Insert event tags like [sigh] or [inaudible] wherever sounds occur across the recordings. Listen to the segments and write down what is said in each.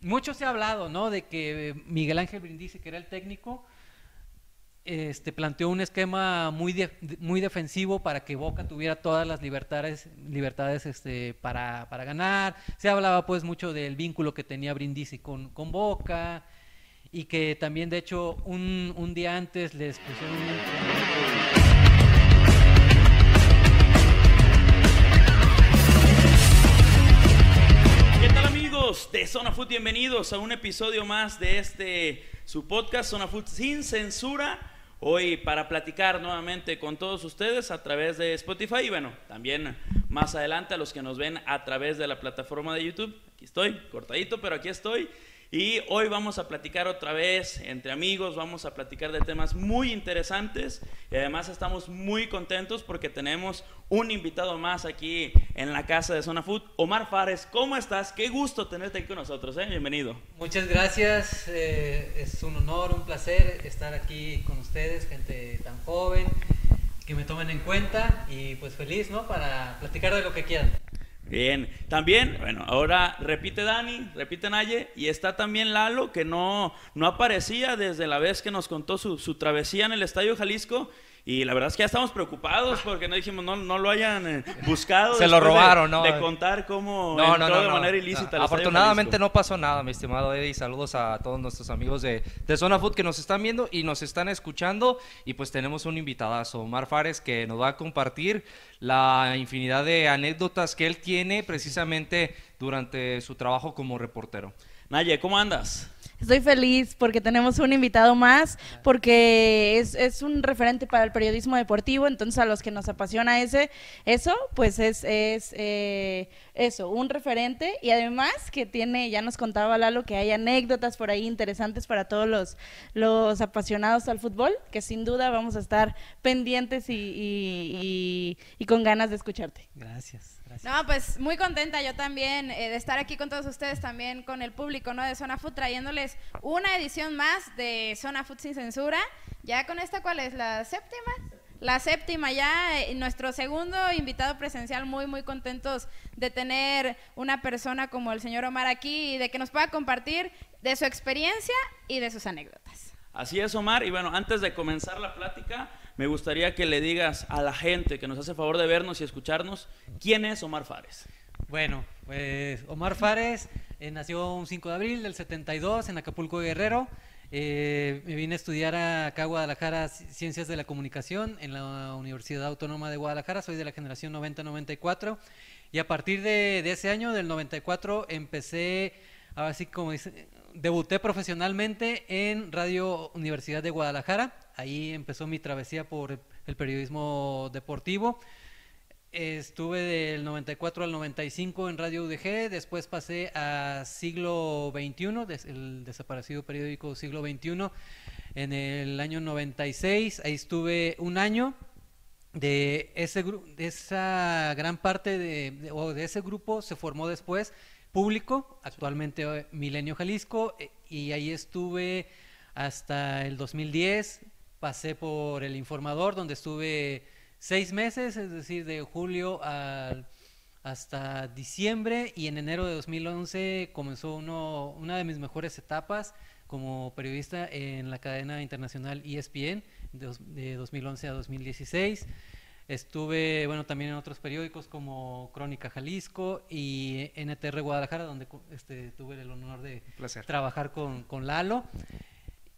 mucho se ha hablado, ¿no? De que Miguel Ángel Brindisi, que era el técnico, este, planteó un esquema muy, muy defensivo para que Boca tuviera todas las libertades, libertades este, para, para, ganar. Se hablaba pues mucho del vínculo que tenía Brindisi con, con Boca y que también de hecho un, un día antes les pusieron un... de Zona Food? Bienvenidos a un episodio más de este su podcast Zona Food sin censura. Hoy para platicar nuevamente con todos ustedes a través de Spotify y bueno, también más adelante a los que nos ven a través de la plataforma de YouTube. Aquí estoy, cortadito, pero aquí estoy. Y hoy vamos a platicar otra vez entre amigos, vamos a platicar de temas muy interesantes y además estamos muy contentos porque tenemos un invitado más aquí en la casa de Zona Food. Omar Fares, ¿cómo estás? Qué gusto tenerte aquí con nosotros, ¿eh? bienvenido. Muchas gracias, eh, es un honor, un placer estar aquí con ustedes, gente tan joven, que me tomen en cuenta y pues feliz, ¿no? Para platicar de lo que quieran. Bien, también, bueno, ahora repite Dani, repite Naye, y está también Lalo, que no, no aparecía desde la vez que nos contó su, su travesía en el Estadio Jalisco, y la verdad es que ya estamos preocupados porque no dijimos, no, no lo hayan eh, buscado. Se lo robaron, de, ¿no? De contar cómo no, entró no, no, de manera ilícita. Afortunadamente no pasó nada, mi estimado Eddie. Saludos a todos nuestros amigos de, de Zona Food que nos están viendo y nos están escuchando. Y pues tenemos un invitadazo, Omar Fares, que nos va a compartir la infinidad de anécdotas que él tiene precisamente durante su trabajo como reportero. Naye, ¿cómo andas? Estoy feliz porque tenemos un invitado más, porque es, es, un referente para el periodismo deportivo, entonces a los que nos apasiona ese, eso, pues es, es eh, eso, un referente y además que tiene, ya nos contaba Lalo, que hay anécdotas por ahí interesantes para todos los, los apasionados al fútbol, que sin duda vamos a estar pendientes y, y, y, y con ganas de escucharte. Gracias. No, pues muy contenta yo también eh, de estar aquí con todos ustedes, también con el público ¿no? de Zona Food, trayéndoles una edición más de Zona Food sin censura. Ya con esta, ¿cuál es? ¿La séptima? La séptima ya, eh, nuestro segundo invitado presencial, muy, muy contentos de tener una persona como el señor Omar aquí y de que nos pueda compartir de su experiencia y de sus anécdotas. Así es, Omar. Y bueno, antes de comenzar la plática, me gustaría que le digas a la gente que nos hace favor de vernos y escucharnos, ¿quién es Omar Fares? Bueno, pues Omar Fares eh, nació un 5 de abril del 72 en Acapulco Guerrero. Eh, me vine a estudiar acá a Guadalajara Ciencias de la Comunicación en la Universidad Autónoma de Guadalajara. Soy de la generación 90-94. Y a partir de, ese año, del 94, empecé, así como dice, debuté profesionalmente en Radio Universidad de Guadalajara. Ahí empezó mi travesía por el periodismo deportivo. Estuve del 94 al 95 en Radio UDG, después pasé a Siglo XXI, el desaparecido periódico Siglo XXI, en el año 96. Ahí estuve un año. De, ese, de esa gran parte de, o de ese grupo se formó después público, actualmente Milenio Jalisco, y ahí estuve hasta el 2010, pasé por El Informador, donde estuve seis meses, es decir, de julio al, hasta diciembre, y en enero de 2011 comenzó uno, una de mis mejores etapas como periodista en la cadena internacional ESPN de, de 2011 a 2016. Estuve, bueno, también en otros periódicos como Crónica Jalisco y NTR Guadalajara, donde este, tuve el honor de trabajar con, con, Lalo.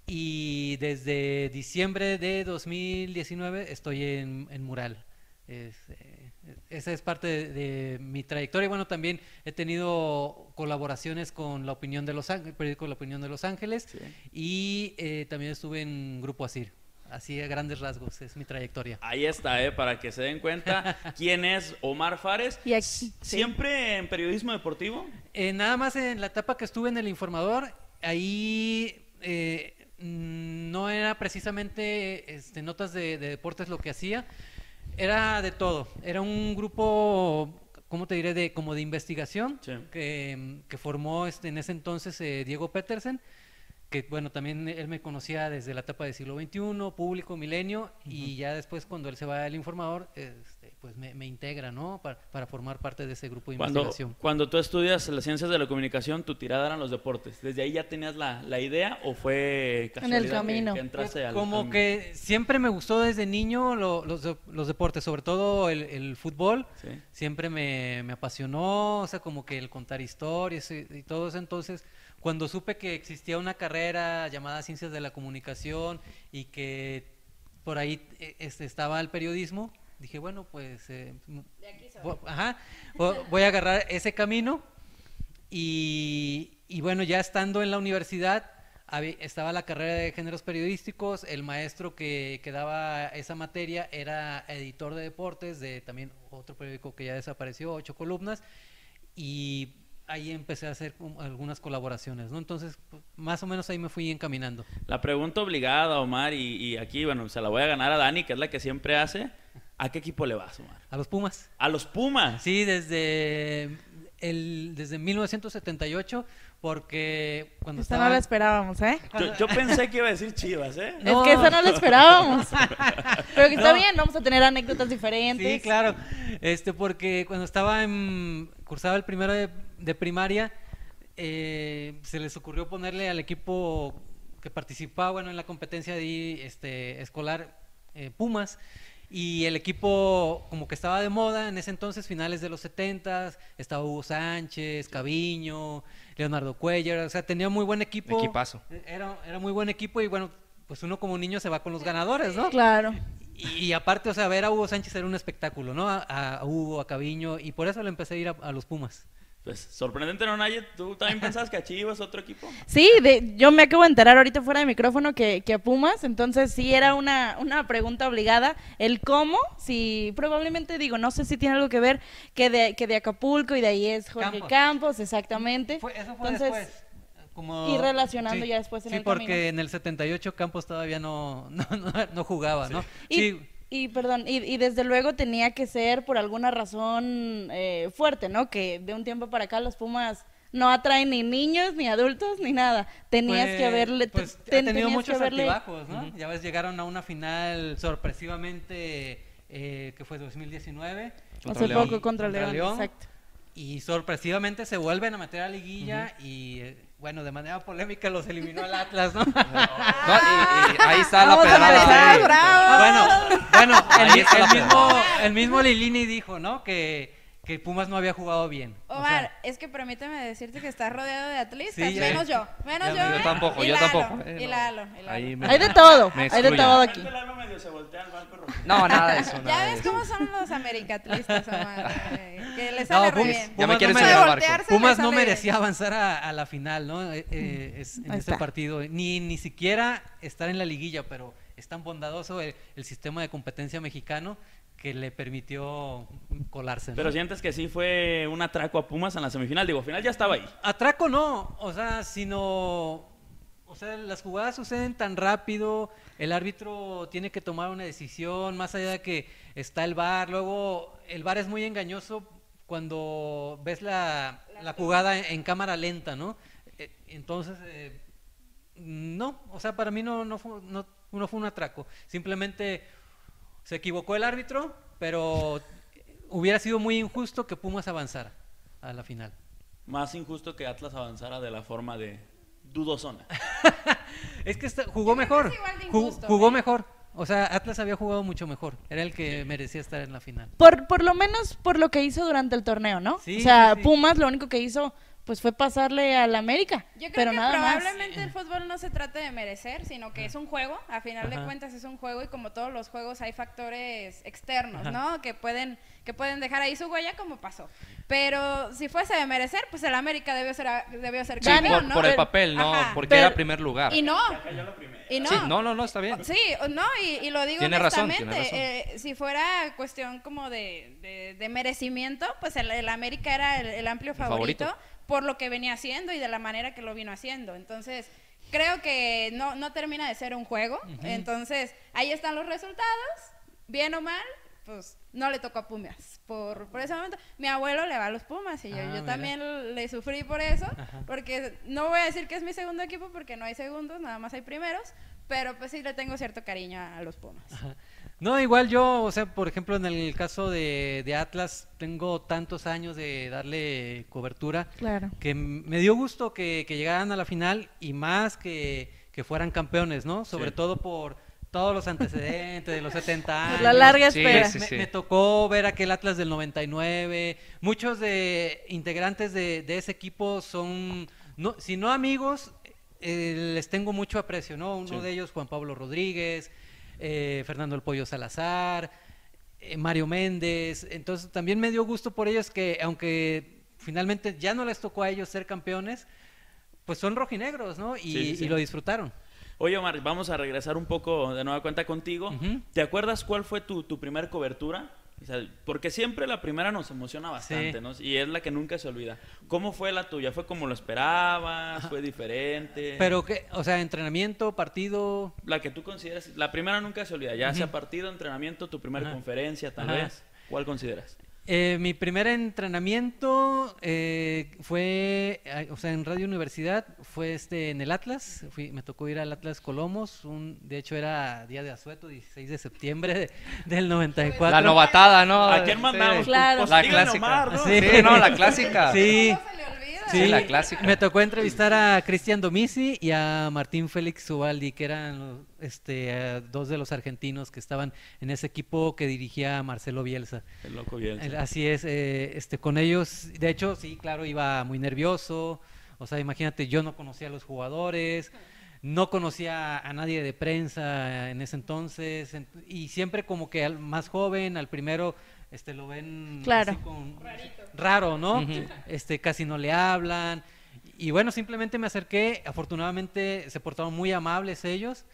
Y desde diciembre de 2019 estoy en, en Mural. Es, eh, esa es parte de, de, mi trayectoria. Bueno, también he tenido colaboraciones con La Opinión de Los Ángeles, el periódico La Opinión de Los Ángeles, sí. y eh, también estuve en Grupo Asir. Así a grandes rasgos, es mi trayectoria. Ahí está, ¿eh? para que se den cuenta [laughs] quién es Omar Fares. Y aquí, ¿Siempre en periodismo deportivo? Eh, nada más en la etapa que estuve en El Informador, ahí eh, no era precisamente este, notas de, de, deportes lo que hacía, era de todo. Era un grupo, ¿cómo te diré?, de, como de investigación sí. que, que, formó este, en ese entonces eh, Diego Petersen que bueno, también él me conocía desde la etapa del siglo XXI, público, milenio, uh -huh. y ya después cuando él se va al informador, este, pues me, me integra, ¿no? Para, para formar parte de ese grupo de Cuando, investigación. cuando tú estudias las ciencias de la comunicación, tu tirada eran los deportes. ¿Desde ahí ya tenías la, la idea o fue casualidad que- camino. que, entraste al- Como que siempre me gustó desde niño lo- los, los deportes, sobre todo el, el fútbol. Sí. Siempre me, me apasionó, o sea, como que el contar historias y, y todo eso. Entonces, cuando supe que existía una carrera llamada Ciencias de la Comunicación y que por ahí eh, estaba el periodismo, dije, bueno, pues eh, m- vo- ajá, vo- voy a agarrar ese camino. Y, y bueno, ya estando en la universidad, estaba la carrera de géneros periodísticos, el maestro que, que daba esa materia era editor de deportes de también otro periódico que ya desapareció, ocho columnas, y ahí empecé a hacer algunas colaboraciones, ¿no? Entonces, pues, más o menos ahí me fui encaminando. La pregunta obligada, Omar, y, y aquí, bueno, se la voy a ganar a Dani, que es la que siempre hace. ¿A qué equipo le vas, Omar? A los Pumas. A los Pumas. Sí, desde, el, desde 1978, porque cuando Esta estaba... no la esperábamos, ¿eh? Yo, yo pensé que iba a decir Chivas, ¿eh? No. Es que esa no la esperábamos. [laughs] Pero que está No. bien, vamos a tener anécdotas diferentes. Sí, claro. Este, porque cuando estaba en, cursaba el primero de, de primaria, eh, se les ocurrió ponerle al equipo que participaba, bueno, en la competencia de este, escolar eh, Pumas. Y el equipo como que estaba de moda en ese entonces, finales de los 70 estaba Hugo Sánchez, Caviño, Leonardo Cuellar, o sea, tenía muy buen equipo. Equipazo. Era, era muy buen equipo y bueno, pues uno como niño se va con los ganadores, ¿no? Claro. Y, y aparte, o sea, ver a Hugo Sánchez era un espectáculo, ¿no? A, a Hugo, a Caviño, y por eso le empecé a ir a, a los Pumas. Pues sorprendente, ¿no, Nayet? ¿Tú también pensabas que a Chivas otro equipo? Sí, de, yo me acabo de enterar ahorita fuera de micrófono que, que a Pumas, entonces sí era una, una pregunta obligada. El cómo, si probablemente digo, no sé si tiene algo que ver que de, que de Acapulco y de ahí es Jorge Campos. Campos, exactamente. Fue- eso fue entonces, después. Como, y relacionando ya después en sí, el porque camino. en el 78 Campos todavía no, no, [laughs] no, no jugaba, ¿no? Y, Sí, y, perdón, y, y desde luego tenía que ser por alguna razón eh, fuerte, ¿no? Que de un tiempo para acá los Pumas no atraen ni niños, ni adultos, ni nada. Tenías pues- que haberle... Pues te- ha tenido muchos haberle- altibajos, ¿no? Ya ves, llegaron a una final sorpresivamente, eh, que fue 2019. Contra Hace León. poco contra, León, exacto. Y sorpresivamente se vuelven a meter a liguilla y, eh, bueno, de manera polémica los eliminó el Atlas, ¿no? [laughs] No, y, y ahí está la Vamos pedrada. de-. Bueno, bueno, el, el mismo, el mismo Lilini dijo, ¿no? Que, que Pumas no había jugado bien. O sea, Omar, es que permíteme decirte que estás rodeado de atletas, Sí, menos yo, menos ya yo. ¿eh? Yo tampoco, Y yo Lalo, tampoco, eh, y no. Lalo, y Lalo. Ahí me- Hay de todo, hay de todo aquí. No, nada de eso. nada Ya ves eso. cómo son los americatlistas, Omar. eh, que les No, sale re Pumas- bien. Ya me quieres no me- Pumas no merecía avanzar a, a la final, ¿no? Eh, eh, es, en está. partido. Ni, ni siquiera estar en la liguilla, pero es tan bondadoso el, el sistema de competencia mexicano que le permitió colarse. ¿no? Pero sientes que sí fue un atraco a Pumas en la semifinal. Digo, final ya estaba ahí. Atraco no, o sea, sino, o sea, las jugadas suceden tan rápido, el árbitro tiene que tomar una decisión, más allá de que está el VAR, luego el VAR es muy engañoso cuando ves la, la jugada en, en cámara lenta, ¿no? Eh, Entonces, eh, no, o sea, para mí no, no, fue, no, no fue un atraco, simplemente se equivocó el árbitro, pero hubiera sido muy injusto que Pumas avanzara a la final. Más injusto que Atlas avanzara de la forma de dudosona. [laughs] Es que está- jugó mejor. es igual de Ju- injusto, jugó ¿eh? mejor. O sea, Atlas había jugado mucho mejor. Era el que merecía estar en la final. Por, por lo menos por lo que hizo durante el torneo, ¿no? Sí, o sea, sí. Pumas lo único que hizo pues fue pasarle al América. Yo creo pero que nada más. probablemente el fútbol no se trata de merecer, sino que es un juego. A final de cuentas es un juego y como todos los juegos hay factores externos, Ajá. ¿no? Que pueden que pueden dejar ahí su huella como pasó. Pero si fuese de merecer, pues el América debió ser debió ser Sí, campeón, por, ¿no? por el papel, no, Ajá. porque Pero- era primer lugar. Y no. Y no. Sí, no, no, no, está bien. Sí, no, y, y lo digo Tiene razón, honestamente. tiene razón. eh, si fuera cuestión como de, de- de merecimiento, pues el, el América era el, el amplio El favorito, favorito. Por lo que venía haciendo y de la manera que lo vino haciendo. Entonces, creo que no, no termina de ser un juego. Entonces, ahí están los resultados, bien o mal. Pues no le tocó a Pumas por, por ese momento. Mi abuelo le va a los Pumas y yo, Ah, yo también le sufrí por eso. Ajá. Porque no voy a decir que es mi segundo equipo porque no hay segundos, nada más hay primeros. Pero pues sí le tengo cierto cariño a, a los Pumas. Ajá. No, igual yo, o sea, por ejemplo, en el caso de, de Atlas, tengo tantos años de darle cobertura Claro. que me dio gusto que, que llegaran a la final y más que, que fueran campeones, ¿no? Sobre Sí. todo por todos los antecedentes de los 70 [laughs] años. Por la larga Sí, espera. sí, me, sí. me tocó ver aquel Atlas del 99. Muchos de integrantes de, de ese equipo son, no, si no amigos, eh, les tengo mucho aprecio, ¿no? Uno Sí. de ellos, Juan Pablo Rodríguez, eh, Fernando El Pollo Salazar, eh, Mario Méndez. Entonces también me dio gusto por ellos que, aunque finalmente ya no les tocó a ellos ser campeones, pues son rojinegros, ¿no? Y, Sí, sí, sí. y lo disfrutaron. Oye, Omar, vamos a regresar un poco de nueva cuenta contigo. ¿Te acuerdas cuál fue tu, tu primer cobertura? O sea, porque siempre la primera nos emociona bastante, Sí. ¿no? Y es la que nunca se olvida. ¿Cómo fue la tuya? ¿Fue como lo esperabas? ¿Fue diferente? Pero que, o sea, entrenamiento, partido, La que tú consideras, la primera nunca se olvida, ya sea partido, entrenamiento, tu primera conferencia, tal Ajá. vez. ¿Cuál consideras? Eh, mi primer entrenamiento eh, fue, o sea, en Radio Universidad, fue este en el Atlas. Fui, me tocó ir al Atlas Colomos. Un, de hecho, era día de asueto, 16 de septiembre de- del 94. La novatada, ¿no? ¿A quién Sí. mandamos? Claro. Pues, La díganle clásica. Omar, ¿no? Sí. Sí, no, la clásica. Sí, Sí, la clásica. Me tocó entrevistar a Cristian Domisi y a Martín Félix Ubaldi, que eran este, eh, dos de los argentinos que estaban en ese equipo que dirigía Marcelo Bielsa. El loco bien. El- Así es, eh, este, con ellos, de hecho, sí, claro, iba muy nervioso, o sea, imagínate, yo no conocía a los jugadores, no conocía a nadie de prensa en ese entonces, ent- y siempre como que al más joven, al primero, este, lo ven Claro. así con- raro, ¿no? Este, casi no le hablan, y bueno, simplemente me acerqué, afortunadamente se portaron muy amables ellos,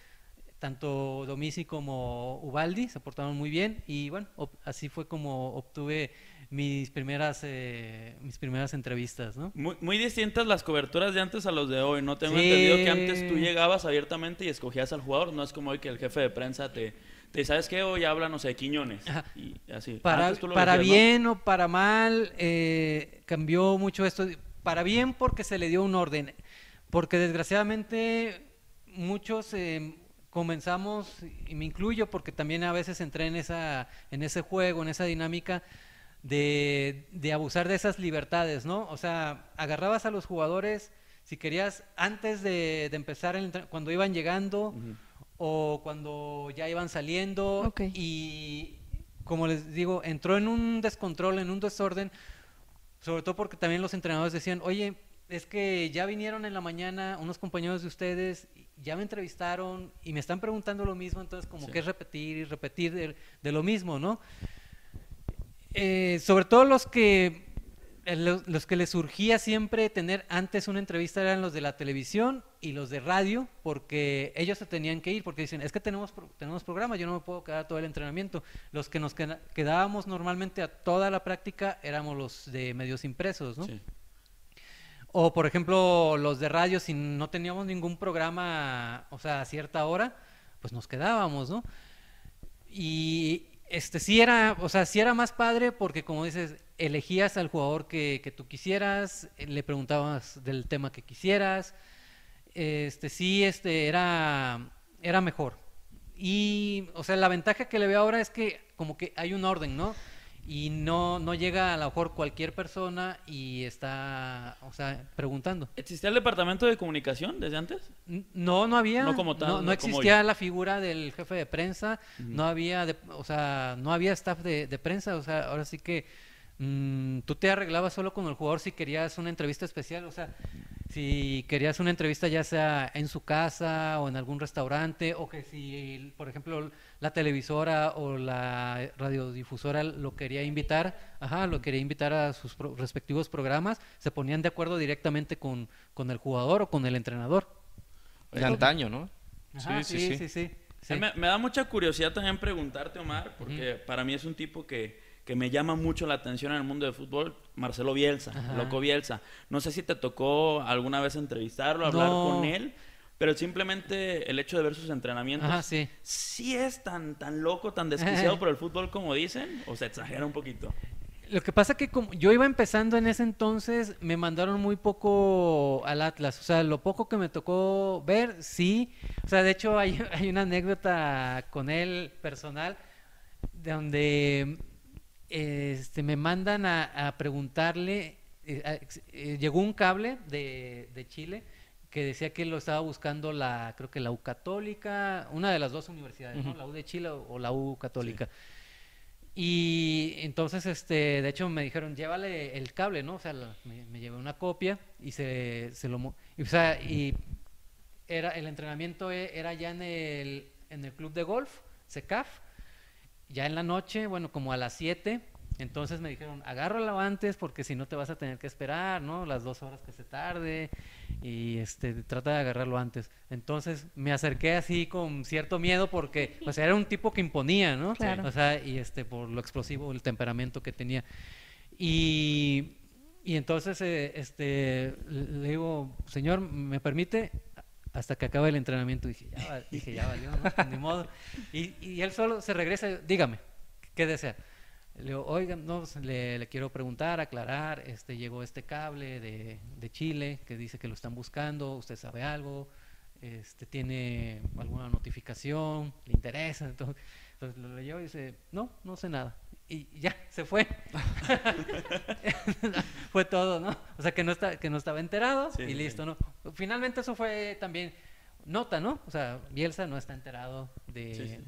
tanto Domisi como Ubaldi se portaron muy bien y bueno, así fue como obtuve mis primeras eh, mis primeras entrevistas, ¿no? Muy, muy distintas las coberturas de antes a los de hoy. No tengo Sí. entendido que antes tú llegabas abiertamente y escogías al jugador. No es como hoy que el jefe de prensa te, te ¿sabes qué? Hoy habla, no sé, Quiñones. Ajá. Y así. Para, Antes tú lo para decías, ¿no? bien o para mal eh, cambió mucho esto. Para bien porque se le dio un orden, porque desgraciadamente muchos eh, comenzamos y me incluyo porque también a veces entré en esa en ese juego, en esa dinámica de, de abusar de esas libertades, ¿no? O sea, agarrabas a los jugadores si querías antes de, de empezar el cuando iban llegando. O cuando ya iban saliendo y como les digo, entró en un descontrol, en un desorden, sobre todo porque también los entrenadores decían, oye, es que ya vinieron en la mañana unos compañeros de ustedes, ya me entrevistaron y me están preguntando lo mismo, entonces como Sí. que es repetir y repetir de, de lo mismo, ¿no? Eh, sobre todo los que los, los que les surgía siempre tener antes una entrevista eran los de la televisión y los de radio, porque ellos se tenían que ir, porque dicen, es que tenemos, tenemos programa, yo no me puedo quedar todo el entrenamiento. Los que nos quedábamos normalmente a toda la práctica éramos los de medios impresos, ¿no? Sí. O por ejemplo, los de radio, si no teníamos ningún programa, o sea, a cierta hora, pues nos quedábamos, ¿no? Y este sí era, o sea, sí era más padre porque como dices, elegías al jugador que, que tú quisieras, eh, le preguntabas del tema que quisieras, este sí, este era, era mejor. Y, o sea, la ventaja que le veo ahora es que como que hay un orden, ¿no? Y no, no llega a lo mejor cualquier persona y está, o sea, preguntando. ¿Existía el departamento de comunicación desde antes? No, no había. No como tal, No, no no como existía la figura del jefe de prensa. No había, de- o sea, no había staff de, de prensa. O sea, ahora sí que mm, tú te arreglabas solo con el jugador si querías una entrevista especial. O sea, si querías una entrevista ya sea en su casa o en algún restaurante o que si, por ejemplo, la televisora o la radiodifusora lo quería invitar, ajá, lo quería invitar a sus pro- respectivos programas, se ponían de acuerdo directamente con, con el jugador o con el entrenador. De antaño, ¿no? Ajá, Sí, sí, sí, sí, sí. sí, sí. Me, me da mucha curiosidad también preguntarte, Omar, porque para mí es un tipo que, que me llama mucho la atención en el mundo del fútbol, Marcelo Bielsa, Ajá. loco Bielsa. No sé si te tocó alguna vez entrevistarlo, hablar No. con él, pero simplemente el hecho de ver sus entrenamientos, Ajá, sí. ¿sí es tan, tan loco, tan desquiciado [laughs] por el fútbol como dicen? ¿O se exagera un poquito? Lo que pasa que como yo iba empezando en ese entonces, me mandaron muy poco al Atlas. O sea, lo poco que me tocó ver, sí. O sea, de hecho hay, [laughs] hay una anécdota con él personal, de donde este, me mandan a, a preguntarle, eh, eh, llegó un cable de, de Chile que decía que lo estaba buscando la, creo que la U Católica, una de las dos universidades, ¿no? La U de Chile o, o la U Católica. Y entonces, este, de hecho, me dijeron, llévale el cable, ¿no? O sea, la- me, me llevé una copia y se, se lo... y, o sea, y era, el entrenamiento e- era ya en el, en el club de golf, SECAF, ya en la noche, bueno, como a las 7, entonces me dijeron, agárralo antes porque si no te vas a tener que esperar, ¿no? Las dos horas que se tarde y este, trata de agarrarlo antes. Entonces me acerqué así con cierto miedo porque, sea, era un tipo que imponía, ¿no? Claro. O sea, y este, por lo explosivo, el temperamento que tenía. Y, y entonces, eh, este, le digo, señor, ¿me permite? Hasta que acabe el entrenamiento. Dije, ya, dije, ya valió, ¿no? Pues, Ni modo. Y, y él solo se regresa, dígame, ¿qué desea? Le digo, oigan, no, pues, le, le quiero preguntar, aclarar, este, llegó este cable de, de Chile que dice que lo están buscando, ¿usted sabe algo? Este, ¿Tiene alguna notificación? ¿Le interesa? [laughs] Entonces, entonces lo leyó y dice, no, no sé nada. Y ya, se fue. [laughs] fue todo, ¿no? O sea, que no, está, que no estaba enterado Sí, y sí, listo, ¿no? Finalmente eso fue también nota, ¿no? O sea, Bielsa no está enterado de, sí.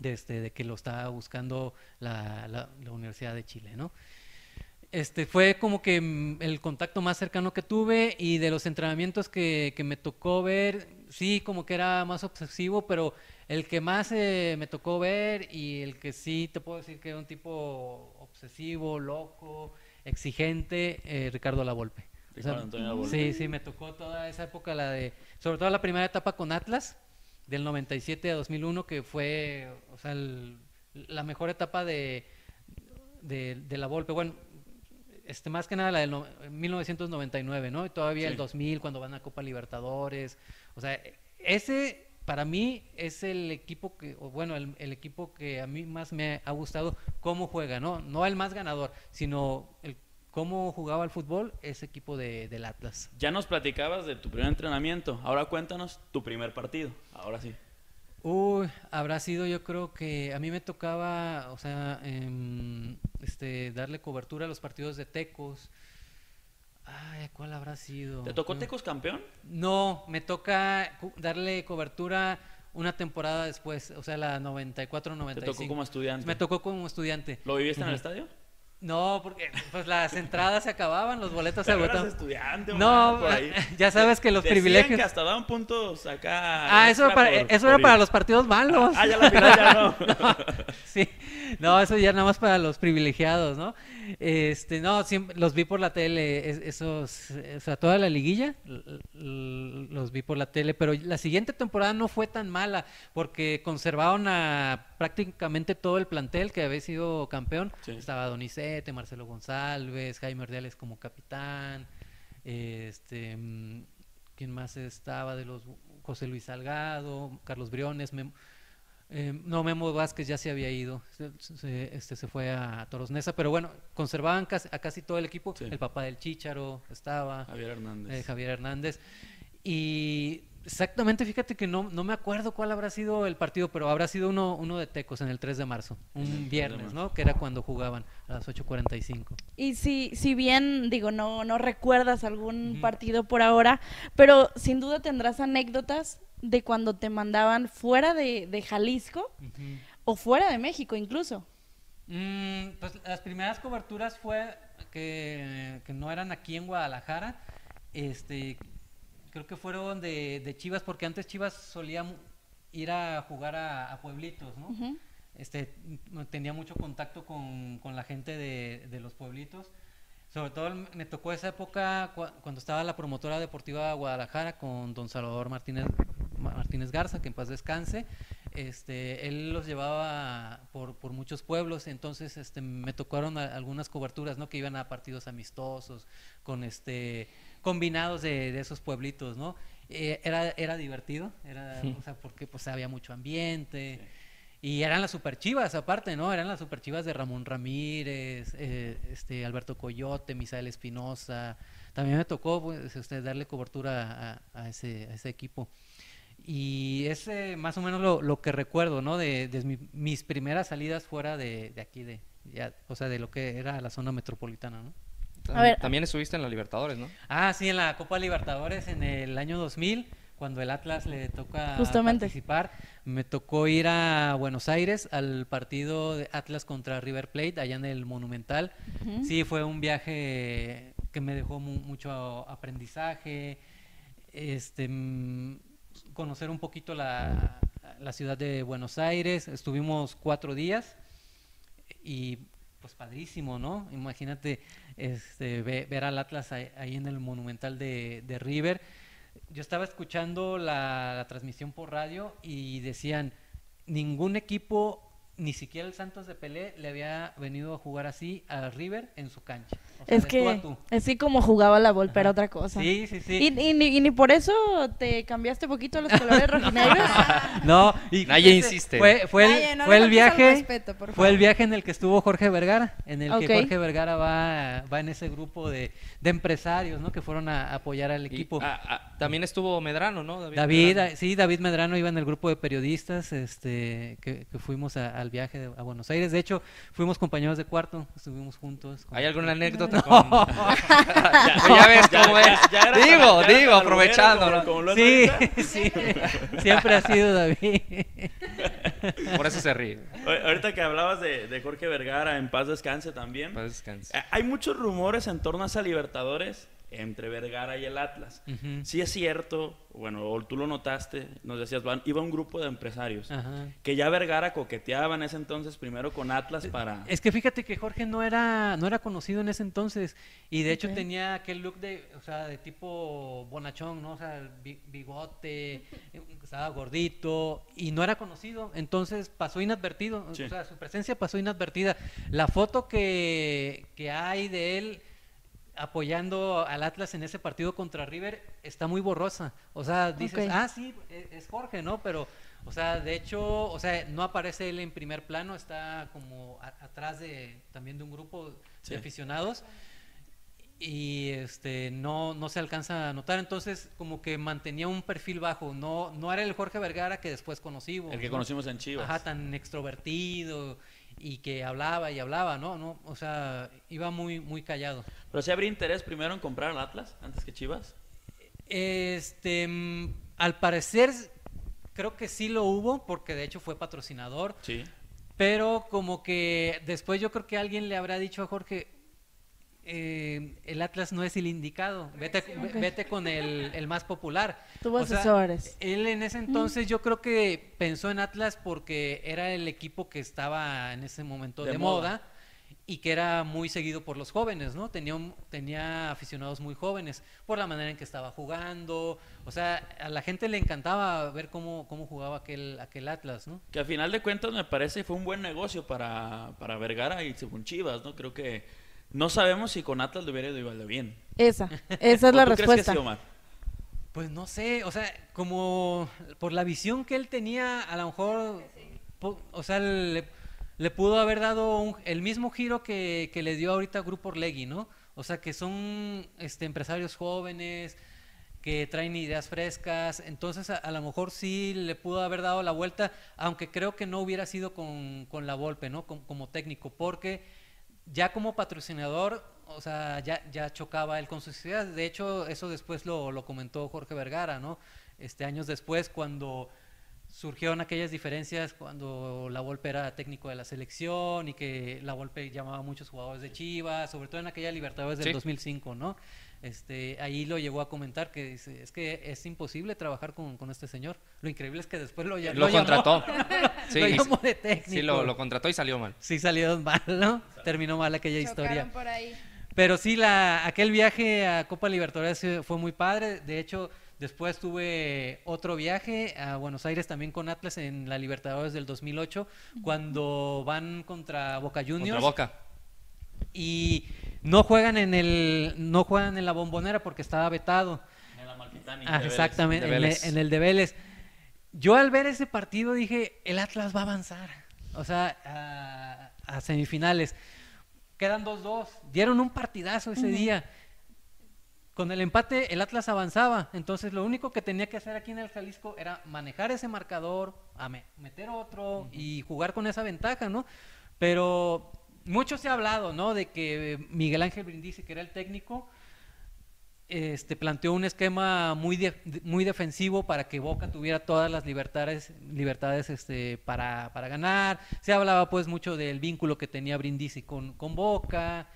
De, este, de que lo estaba buscando la, la- la Universidad de Chile, ¿no? Este fue como que mm, el contacto más cercano que tuve y de los entrenamientos que, que me tocó ver, sí, como que era más obsesivo, pero el que más eh, me tocó ver y el que sí te puedo decir que era un tipo obsesivo, loco, exigente, eh, Ricardo Lavolpe. O sea, Ricardo Antonio Lavolpe. Sí, sí, me tocó toda esa época, la de, sobre todo la primera etapa con Atlas, del 97 a 2001, que fue, o sea, el- la mejor etapa de, de, de la Volpe. Bueno, este, más que nada la del no- 1999, ¿no? Y todavía el Sí. 2000, cuando van a Copa Libertadores. O sea, ese para mí es el equipo que, o bueno, el, el equipo que a mí más me ha gustado cómo juega, ¿no? No el más ganador, sino el cómo jugaba el fútbol ese equipo de, del Atlas. Ya nos platicabas de tu primer entrenamiento. Ahora cuéntanos tu primer partido. Ahora sí. Uy, habrá sido yo creo que a mí me tocaba, o sea, em, este, darle cobertura a los partidos de Tecos. Ay, ¿cuál habrá sido? ¿Te tocó. Tecos campeón? No, me toca darle cobertura una temporada después, o sea, la 94-95. Te tocó como estudiante. Me tocó como estudiante. ¿Lo viviste en el estadio? No, porque pues las entradas se acababan, los boletos se agotaban. estudiante, No, Omar, por ahí. [laughs] ya sabes que los Decían privilegios. que hasta daban puntos acá. Ah, eso, para, por- eso por era ir. para los partidos malos. Ah, ya la final ya [laughs] no. sí, no, eso ya nada más para los privilegiados, ¿no? Este, no, siempre los vi por la tele, es- esos, o sea, toda la liguilla los vi por la tele, pero la siguiente temporada no fue tan mala porque conservaron a prácticamente todo el plantel que había sido campeón. Sí. Estaba Marcelo González, Jaime Ordiales como capitán, este, mm, ¿quién más estaba de los José Luis Salgado, Carlos Briones, eh, no, Memo Vázquez ya se había ido, se, este, se fue a Toros Neza, pero bueno, conservaban casi, a casi todo el equipo, Sí. el papá del Chícharo estaba, Javier Hernández. eh, Javier Hernández, y exactamente, fíjate que no, no me acuerdo cuál habrá sido el partido, pero habrá sido uno, uno de Tecos en el 3 de marzo, En el 3 un viernes, marzo. ¿no? Que era cuando jugaban a las 8.45. Y si, si bien, digo, no, no recuerdas algún partido por ahora, pero sin duda tendrás anécdotas de cuando te mandaban fuera de, de Jalisco o fuera de México incluso. Mm, pues las primeras coberturas fue que, que no eran aquí en Guadalajara, este, creo que fueron de, de Chivas, porque antes Chivas solía ir a jugar a, a pueblitos, ¿no? Este, tenía mucho contacto con, con la gente de, de los pueblitos. Sobre todo me tocó esa época cua- cuando estaba la promotora deportiva Guadalajara con don Salvador Martínez, Ma- Martínez Garza, que en paz descanse. Este, él los llevaba por, por muchos pueblos, entonces este, me tocaron a- algunas coberturas, ¿no? Que iban a partidos amistosos, con este combinados de, de esos pueblitos, ¿no? Eh, era, era divertido, era, o sea, porque pues había mucho ambiente. Y eran las superchivas, aparte, ¿no? Eran las superchivas de Ramón Ramírez, eh, este Alberto Coyote, Misael Espinosa. También me tocó pues, este, darle cobertura a, a ese, a ese equipo. Y es más o menos lo, lo que recuerdo, ¿no? De, de mi- mis primeras salidas fuera de, de aquí, de, ya, o sea, de lo que era la zona metropolitana, ¿no? A ver. También estuviste en la Libertadores, ¿no? Ah, sí, en la Copa Libertadores en el año 2000, cuando el Atlas le toca Justamente. participar, me tocó ir a Buenos Aires al partido de Atlas contra River Plate, allá en el Monumental. Sí, fue un viaje que me dejó mu- mucho aprendizaje, este, mm, conocer un poquito la, la ciudad de Buenos Aires. Estuvimos cuatro días y pues padrísimo, ¿no? Imagínate este, ve- ver al Atlas ahí, en el Monumental de, de River. Yo estaba escuchando la, la transmisión por radio y decían, ningún equipo, ni siquiera el Santos de Pelé, le había venido a jugar así a River en su cancha. O sea, Es tú que tú. así como jugaba la Volpe era otra cosa. Sí, sí, sí. ¿Y, y ni, y ni por eso te cambiaste poquito los colores [laughs] rojinegros? [laughs] No, y Nadie insiste. Fue, fue el, no fue el viaje, respeto, por fue el viaje en el que estuvo Jorge Vergara, en el que Jorge Vergara va, va en ese grupo de, de empresarios, ¿no? Que fueron a apoyar al Y, equipo. también estuvo Medrano, ¿no? David, Medrano. sí, David Medrano iba en el grupo de periodistas, este, que, que fuimos a- al viaje de- a Buenos Aires. De hecho, fuimos compañeros de cuarto, estuvimos juntos. ¿Hay alguna anécdota con...? [laughs] ya, ves cómo es. ya digo, digo, alburero aprovechando. como- ¿no? como lo es Sí, siempre ha sido David. Por eso se ríe. O- Ahorita que hablabas de, de Jorge Vergara, en paz descanse también. Paz descanse. Eh, Hay muchos rumores en torno a esa Libertadores entre Vergara y el Atlas. Ujú. Sí es cierto, bueno, tú lo notaste, nos decías, van, iba un grupo de empresarios. Que ya Vergara coqueteaba en ese entonces primero con Atlas para... Es que fíjate que Jorge no era, no era conocido en ese entonces y de hecho tenía aquel look de, o sea, de tipo bonachón, ¿no? O sea, bigote, eh, estaba gordito y no era conocido, entonces pasó inadvertido, Sí. o sea, su presencia pasó inadvertida. La foto que, que hay de él apoyando al Atlas en ese partido contra River está muy borrosa. O sea, dices, ah, sí, e- es Jorge, ¿no? Pero, o sea, de hecho, o sea, no aparece él en primer plano, está como a- atrás de también de un grupo Sí. de aficionados y este no no se alcanza a notar entonces como que mantenía un perfil bajo no no era el Jorge Vergara que después conocimos El que ¿no? conocimos en Chivas. Ajá, tan extrovertido y que hablaba y hablaba, ¿no? no O sea, iba muy muy callado. Pero si habría interés primero en comprar al Atlas antes que Chivas. Este, mm, al parecer creo que sí lo hubo porque de hecho fue patrocinador, Sí. pero como que después yo creo que alguien le habrá dicho a Jorge eh, el Atlas no es el indicado, vete, ve- vete con el, el más popular. Tuvo O sea, asesores. él en ese entonces yo creo que pensó en Atlas porque era el equipo que estaba en ese momento De de, moda. moda. y que era muy seguido por los jóvenes, ¿no? Tenía, tenía aficionados muy jóvenes por la manera en que estaba jugando, o sea, a la gente le encantaba ver cómo, cómo jugaba aquel, aquel Atlas, ¿no? Que a final de cuentas me parece fue un buen negocio para, para Vergara y según Chivas, ¿no? Creo que no sabemos si con Atlas le hubiera ido igual de bien. Esa, esa es [laughs] ¿O la tú crees que respuesta. sí, Omar? Pues no sé, o sea, como por la visión que él tenía, a lo mejor, po- o sea, le, le pudo haber dado un- el mismo giro que, que le dio ahorita Grupo Orlegui, ¿no? O sea, que son este, empresarios jóvenes, que traen ideas frescas, entonces a, a lo mejor sí le pudo haber dado la vuelta, aunque creo que no hubiera sido con, con la Volpe, ¿no? Com- como técnico, porque ya como patrocinador, o sea, ya, ya chocaba él con sus ideas. De hecho, eso después lo, lo comentó Jorge Vergara, ¿no? Este, años después, cuando surgieron aquellas diferencias, cuando la Volpe era técnico de la selección y que la Volpe llamaba a muchos jugadores de Chivas, sobre todo en aquella Libertadores del Sí. 2005, ¿no? Este, ahí lo llegó a comentar que dice, es que es imposible trabajar con, con este señor. Lo increíble es que después lo, ya- Lo llamó- contrató. [laughs] Sí, lo y- llamó de técnico. Sí, lo, lo contrató y salió mal. Sí salió mal, ¿no? Terminó mal aquella Chocaron historia. por ahí. Pero sí, la, aquel viaje a Copa Libertadores fue muy padre. De hecho, después tuve otro viaje a Buenos Aires también con Atlas en la Libertadores del 2008, cuando van contra Boca Juniors Contra Boca. Y no juegan en el no juegan en la Bombonera porque estaba vetado. En el Amalfitani, Ah, de Vélez. exactamente, en, el- Vélez. en el de Vélez. Yo al ver ese partido dije, el Atlas va a avanzar, o sea, a, a semifinales. Quedan 2-2, dieron un partidazo ese día. con el empate el Atlas avanzaba, entonces lo único que tenía que hacer aquí en el Jalisco era manejar ese marcador, a me- meter otro y jugar con esa ventaja, ¿no? Pero mucho se ha hablado, ¿no? De que Miguel Ángel Brindisi, que era el técnico, este, planteó un esquema muy, de- muy defensivo para que Boca tuviera todas las libertades, libertades este, para, para ganar. Se hablaba pues mucho del vínculo que tenía Brindisi con, con Boca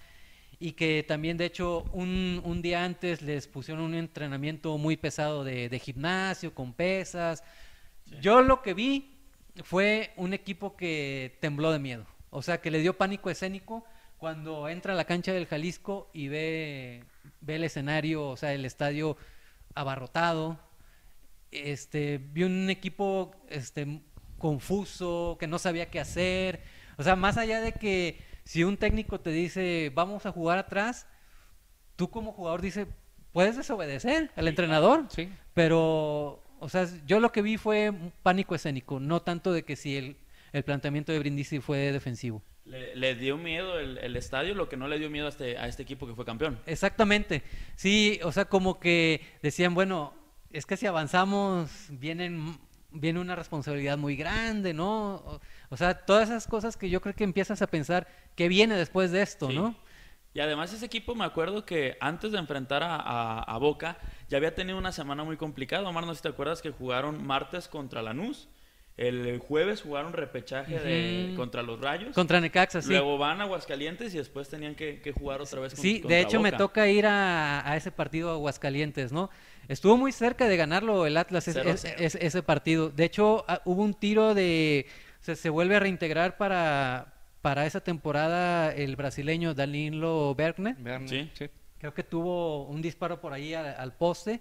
y que también de hecho un, un día antes les pusieron un entrenamiento muy pesado de, de gimnasio con pesas. Yo lo que vi fue un equipo que tembló de miedo, o sea que le dio pánico escénico cuando entra a la cancha del Jalisco y ve, ve el escenario, o sea, el estadio abarrotado. Este, vi un equipo este, confuso, que no sabía qué hacer. O sea, más allá de que si un técnico te dice, vamos a jugar atrás, tú como jugador dices, puedes desobedecer al entrenador. Sí. Pero, o sea, yo lo que vi fue pánico escénico, no tanto de que si el, el planteamiento de Brindisi fue defensivo. Le, le dio miedo el, el estadio, lo que no le dio miedo a este, a este equipo que fue campeón. Exactamente. Sí, o sea, como que decían, bueno, es que si avanzamos vienen viene una responsabilidad muy grande, ¿no? O, o sea, todas esas cosas que yo creo que empiezas a pensar que viene después de esto, Sí. ¿no? Y además ese equipo me acuerdo que antes de enfrentar a, a- a Boca ya había tenido una semana muy complicada. Omar, no sé si te acuerdas que jugaron martes contra Lanús. El jueves jugaron repechaje de, contra los Rayos. Contra Necaxa, sí. Luego van a Aguascalientes y después tenían que, que jugar otra vez con- Sí, contra de hecho me toca ir a, a ese partido a Aguascalientes, ¿no? Estuvo muy cerca de ganarlo el Atlas es- Cero a es- cero. es- ese partido. De hecho, ah, hubo un tiro de... Se, se vuelve a reintegrar para, para esa temporada el brasileño Danilo Sí. sí. Creo que tuvo un disparo por ahí al, al poste.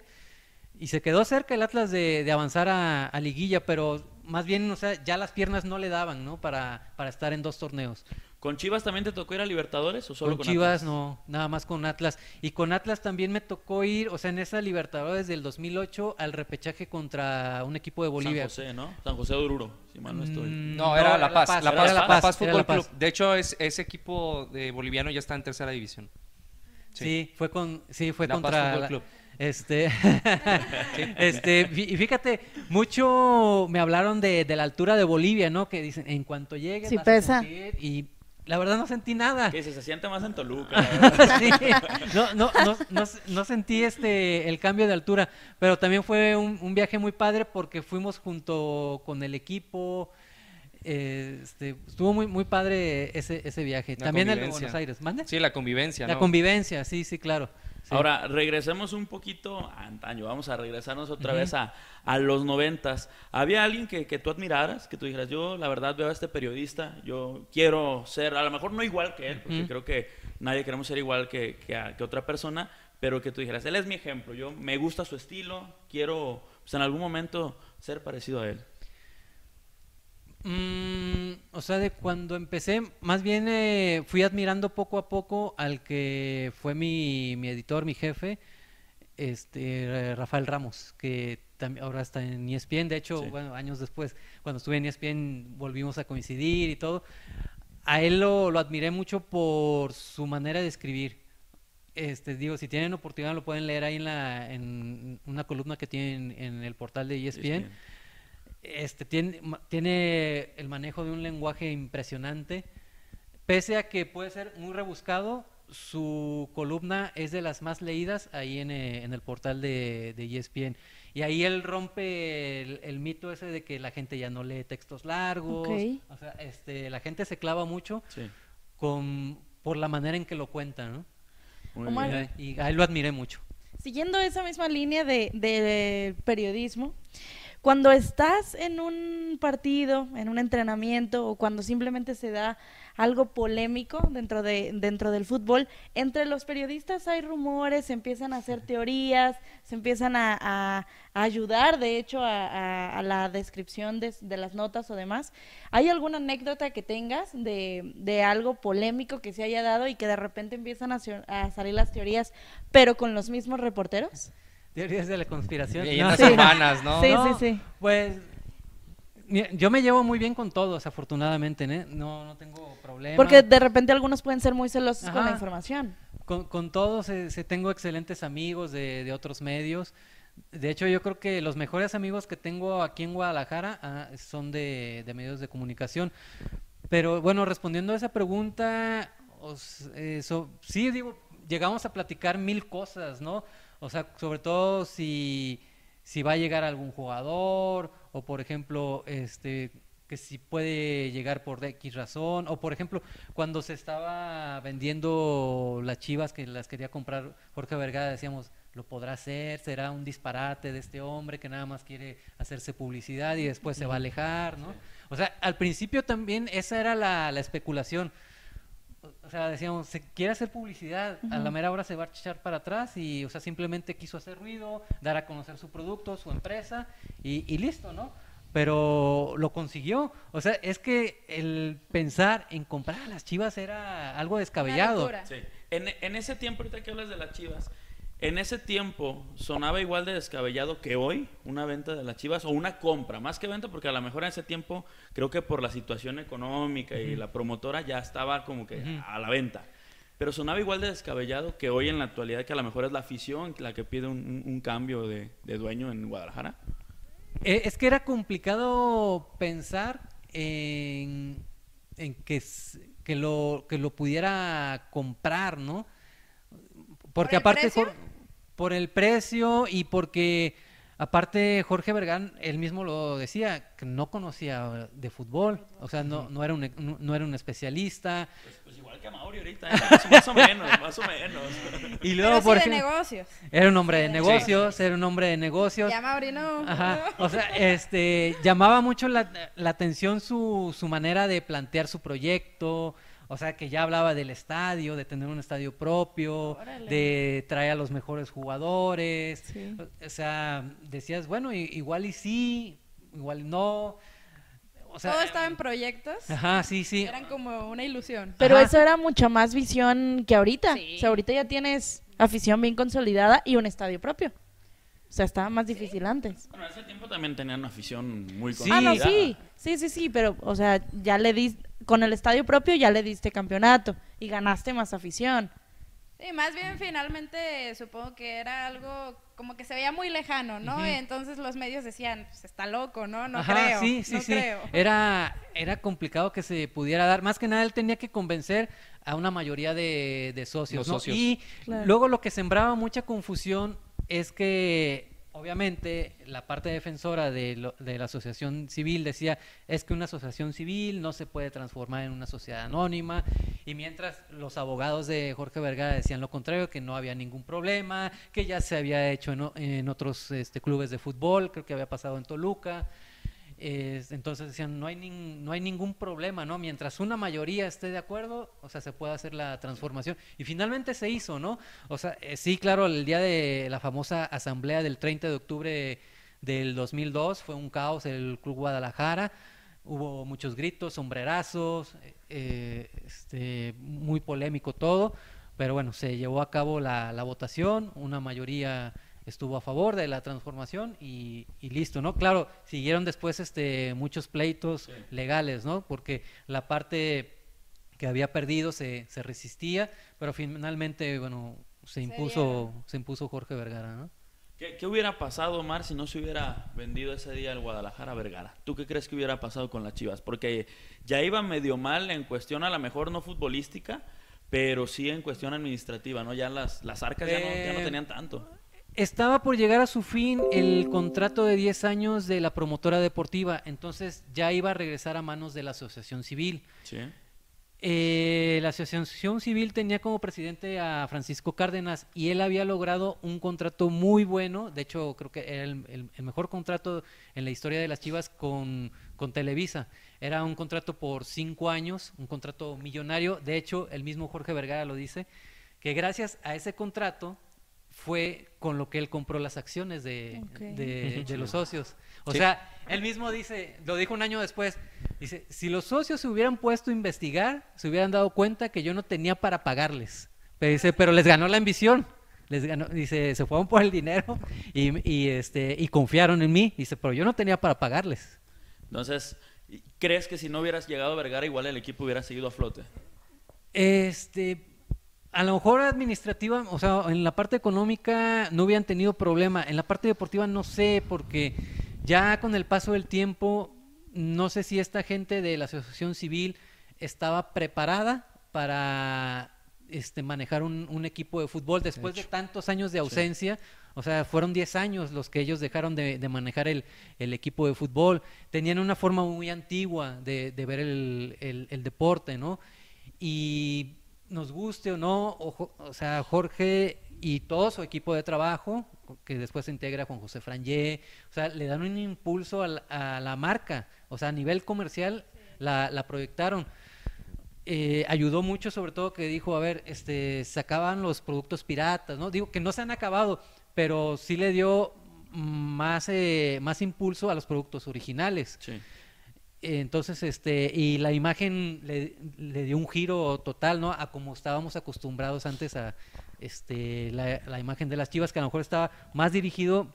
Y se quedó cerca el Atlas de, de avanzar a, a liguilla, pero más bien, o sea, ya las piernas no le daban, ¿no? Para, para estar en dos torneos. ¿Con Chivas también te tocó ir a Libertadores o solo con con, Chivas Atlas? no, nada más con Atlas. Y con Atlas también me tocó ir, o sea, en esa Libertadores del 2008 al repechaje contra un equipo de Bolivia. San José, ¿no? San José de Oruro, si mal no estoy. Mm, No, era La Paz. La Era Paz, La La Paz, Paz era Fútbol La Paz. Club. De hecho, es, ese equipo de boliviano ya está en tercera división. Sí, fue con, sí, fue La Paz contra Fútbol la- Club. Este, [laughs] este, fíjate, mucho me hablaron de, de la altura de Bolivia, ¿no? Que dicen, en cuanto llegue Sí vas pesa. sentir", y la verdad no sentí nada. Que se siente más en Toluca. la [laughs] verdad. Sí, no, no, no, no, no sentí este el cambio de altura, pero también fue un, un viaje muy padre porque fuimos junto con el equipo. eh, este, estuvo muy muy padre ese, ese viaje. La también el de. Buenos Aires. ¿Mande? Sí, la convivencia, La ¿no? convivencia, sí, sí, claro. Sí. Ahora, regresemos un poquito a antaño, vamos a regresarnos otra vez a, a los noventas. ¿Había alguien que, que tú admiraras, que tú dijeras, yo la verdad veo a este periodista, yo quiero ser, a lo mejor no igual que él, porque creo que nadie queremos ser igual que, que, a- que otra persona, pero que tú dijeras, él es mi ejemplo, yo me gusta su estilo, quiero pues, en algún momento ser parecido a él. Mm, o sea, de cuando empecé, más bien eh, fui admirando poco a poco al que fue mi, mi editor, mi jefe, este eh, Rafael Ramos, que ahora está en ESPN. De hecho, Sí. bueno, años después, cuando estuve en ESPN, volvimos a coincidir y todo. A él lo, lo admiré mucho por su manera de escribir. Este, digo, si tienen oportunidad lo pueden leer ahí en, la, en una columna que tienen en el portal de E ESPN este tiene, tiene el manejo de un lenguaje impresionante. Pese a que puede ser muy rebuscado, su columna es de las más leídas ahí en, eh, en el portal de, de ESPN. Y ahí él rompe el, el mito ese de que la gente ya no lee textos largos. Ok. O sea, este, la gente se clava mucho Sí. con, por la manera en que lo cuenta, ¿no? Muy Omar, bien. Y a él lo admiré mucho. Siguiendo esa misma línea de, de periodismo, cuando estás en un partido, en un entrenamiento o cuando simplemente se da algo polémico dentro de dentro del fútbol, entre los periodistas hay rumores, se empiezan a hacer teorías, se empiezan a, a- a ayudar, de hecho, a, la descripción de, de las notas o demás. ¿Hay alguna anécdota que tengas de, de algo polémico que se haya dado y que de repente empiezan a salir las teorías, pero con los mismos reporteros? Teorías de la conspiración. Leyendas No. Sí. urbanas, ¿no? Sí, No, sí, sí. Pues Yo me llevo muy bien con todos, afortunadamente, ¿eh? no, no tengo problema. Porque de repente algunos pueden ser muy celosos con la información. Con, con todos eh, se- tengo excelentes amigos de, de otros medios. De hecho, yo creo que los mejores amigos que tengo aquí en Guadalajara ah, son de, de medios de comunicación. Pero bueno, respondiendo a esa pregunta, os- eh, so- sí, digo, llegamos a platicar mil cosas, ¿no? O sea, sobre todo si, si va a llegar algún jugador, o por ejemplo, este que si puede llegar por X razón, o por ejemplo, cuando se estaba vendiendo las chivas que las quería comprar Jorge Vergara, decíamos, ¿lo podrá hacer? ¿Será un disparate de este hombre que nada más quiere hacerse publicidad y después se va a alejar, ¿no? O sea, al principio también esa era la, la especulación. O sea, decíamos, se quiere hacer publicidad, a la mera hora se va a echar para atrás y, o sea, simplemente quiso hacer ruido, dar a conocer su producto, su empresa y, y listo, ¿no? Pero lo consiguió. O sea, es que el pensar en comprar a las chivas era algo descabellado. Sí. En, en ese tiempo, ahorita que hablas de las chivas, en ese tiempo sonaba igual de descabellado que hoy una venta de las chivas o una compra, más que venta, porque a lo mejor en ese tiempo creo que por la situación económica y la promotora ya estaba como que a la venta. Pero sonaba igual de descabellado que hoy en la actualidad, que a lo mejor es la afición la que pide un, un- un cambio de, de dueño en Guadalajara. Eh, Es que era complicado pensar en, en que, lo, que lo pudiera comprar, ¿no? Porque aparte? Por el precio y porque aparte Jorge Vergán él mismo lo decía que no conocía de fútbol, o sea, no, no era un no, no era un especialista Pues, pues igual que a Mauri ahorita, ¿eh? más, o menos, más o menos. [laughs] y luego Pero sí por de ejemplo, negocios. era un hombre de Sí. negocios, era un hombre de negocios. Ya Mauri no. Ajá, [laughs] o sea, este, llamaba mucho la, la atención su, su manera de plantear su proyecto, o sea, que ya hablaba del estadio, de tener un estadio propio, Órale. de traer a los mejores jugadores, Sí. o sea, decías, bueno, igual y sí, igual y no, o sea, Todo estaba en proyectos. ajá, sí, sí, Eran como una ilusión. Pero Ajá. eso era mucha más visión que ahorita. Sí. O sea, ahorita ya tienes afición bien consolidada y un estadio propio. O sea, estaba más difícil antes. Bueno, en ese tiempo también tenían una afición muy Sí. Ah, no, sí. Sí, sí, sí, pero, o sea, ya le dis, con el estadio propio ya le diste campeonato y ganaste más afición. Sí, más bien finalmente supongo que era algo como que se veía muy lejano, ¿no? Ujú. Entonces los medios decían, pues está loco, ¿no? No Ajá, creo. sí, sí, no sí. creo. Era, era complicado que se pudiera dar. Más que nada, él tenía que convencer a una mayoría de, de socios. Los ¿no? socios. Y Claro. luego lo que sembraba mucha confusión es que, obviamente, la parte defensora de, lo- de la asociación civil decía, es que una asociación civil no se puede transformar en una sociedad anónima. Y mientras los abogados de Jorge Vergara decían lo contrario, que no había ningún problema, que ya se había hecho en, en otros este, clubes de fútbol, creo que había pasado en Toluca. Es- entonces decían, no hay, nin- no hay ningún problema, ¿no? Mientras una mayoría esté de acuerdo, o sea, se puede hacer la transformación. Y finalmente se hizo, ¿no? O sea, eh, sí, claro, el día de la famosa asamblea del 30 de octubre del 2002 fue un caos el Club Guadalajara. Hubo muchos gritos, sombrerazos, eh, eh, este, muy polémico todo, pero bueno, se llevó a cabo la votación, una mayoría estuvo a favor de la transformación y, y listo, ¿no? Claro, siguieron después este, muchos pleitos legales, ¿no? Porque la parte que había perdido se, se resistía, pero finalmente, bueno, se impuso, se impuso Jorge Vergara, ¿no? ¿Qué, qué hubiera pasado, Omar, si no se hubiera vendido ese día el Guadalajara a Vergara? ¿Tú qué crees que hubiera pasado con las Chivas? Porque ya iba medio mal en cuestión, a lo mejor no futbolística, pero sí en cuestión administrativa, ¿no? Ya las, las arcas ya, no, ya no Eh, tenían tanto. Estaba por llegar a su fin el contrato de 10 años de la promotora deportiva, entonces ya iba a regresar a manos de la asociación civil. Sí. Eh, la asociación civil tenía como presidente a Francisco Cárdenas y él había logrado un contrato muy bueno, de hecho creo que era el, el- el mejor contrato en la historia de las Chivas con, con Televisa. Era un contrato por cinco años, un contrato millonario. De hecho, el mismo Jorge Vergara lo dice, que gracias a ese contrato fue con lo que él compró las acciones de, Ok. de- de los socios. O Sí. sea, él mismo dice, lo dijo un año después, dice, si los socios se hubieran puesto a investigar, se hubieran dado cuenta que yo no tenía para pagarles. Pero dice, pero les ganó la ambición. Les ganó, dice, se fueron por el dinero y, y, este, y confiaron en mí. Dice, pero yo no tenía para pagarles. Entonces, ¿crees que si no hubieras llegado a Vergara, igual el equipo hubiera seguido a flote? Este, a lo mejor administrativa, o sea, en la parte económica no hubieran tenido problema. En la parte deportiva no sé, porque ya con el paso del tiempo, no sé si esta gente de la asociación civil estaba preparada para este, manejar un, un equipo de fútbol después de, tantos años de ausencia. O sea, fueron 10 años los que ellos dejaron de, de manejar el, el, equipo de fútbol. Tenían una forma muy antigua de, de ver el, el, el, deporte, ¿no? Y nos guste o no, o, o, sea, Jorge y todo su equipo de trabajo, que después se integra con José Frangé, o sea, le dan un impulso a la, a la marca, o sea, a nivel comercial la, la proyectaron. Eh, ayudó mucho, sobre todo que dijo, a ver, este, sacaban los productos piratas, ¿no? Digo que no se han acabado, pero sí le dio más, eh, más impulso a los productos originales. Sí. Entonces, este, y la imagen le, le, dio un giro total, ¿no? A como estábamos acostumbrados antes a este, la, la imagen de las chivas, que a lo mejor estaba más dirigido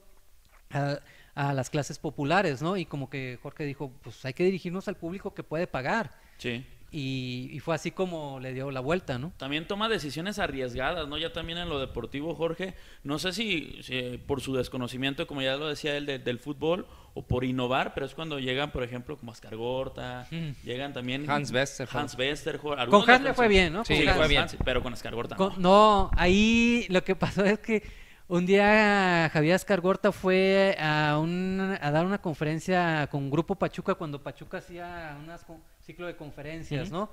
a, a, las clases populares, ¿no? Y como que Jorge dijo, pues hay que dirigirnos al público que puede pagar. Sí. Y, y, fue así como le dio la vuelta, ¿no? También toma decisiones arriesgadas, ¿no? Ya también en lo deportivo, Jorge, no sé si, si por su desconocimiento, como ya lo decía él, de, del fútbol, o por innovar, pero es cuando llegan, por ejemplo, como Ascar Gorta, mm. llegan también Hans Wester. Hans Wester. Con Hans le fue bien, ¿no? Sí, fue bien. Hans, pero con Ascar Gorta con, no. no. ahí lo que pasó es que un día Javier Escargorta fue a, un, a dar una conferencia con Grupo Pachuca cuando Pachuca hacía un ciclo de conferencias, uh -huh. ¿no?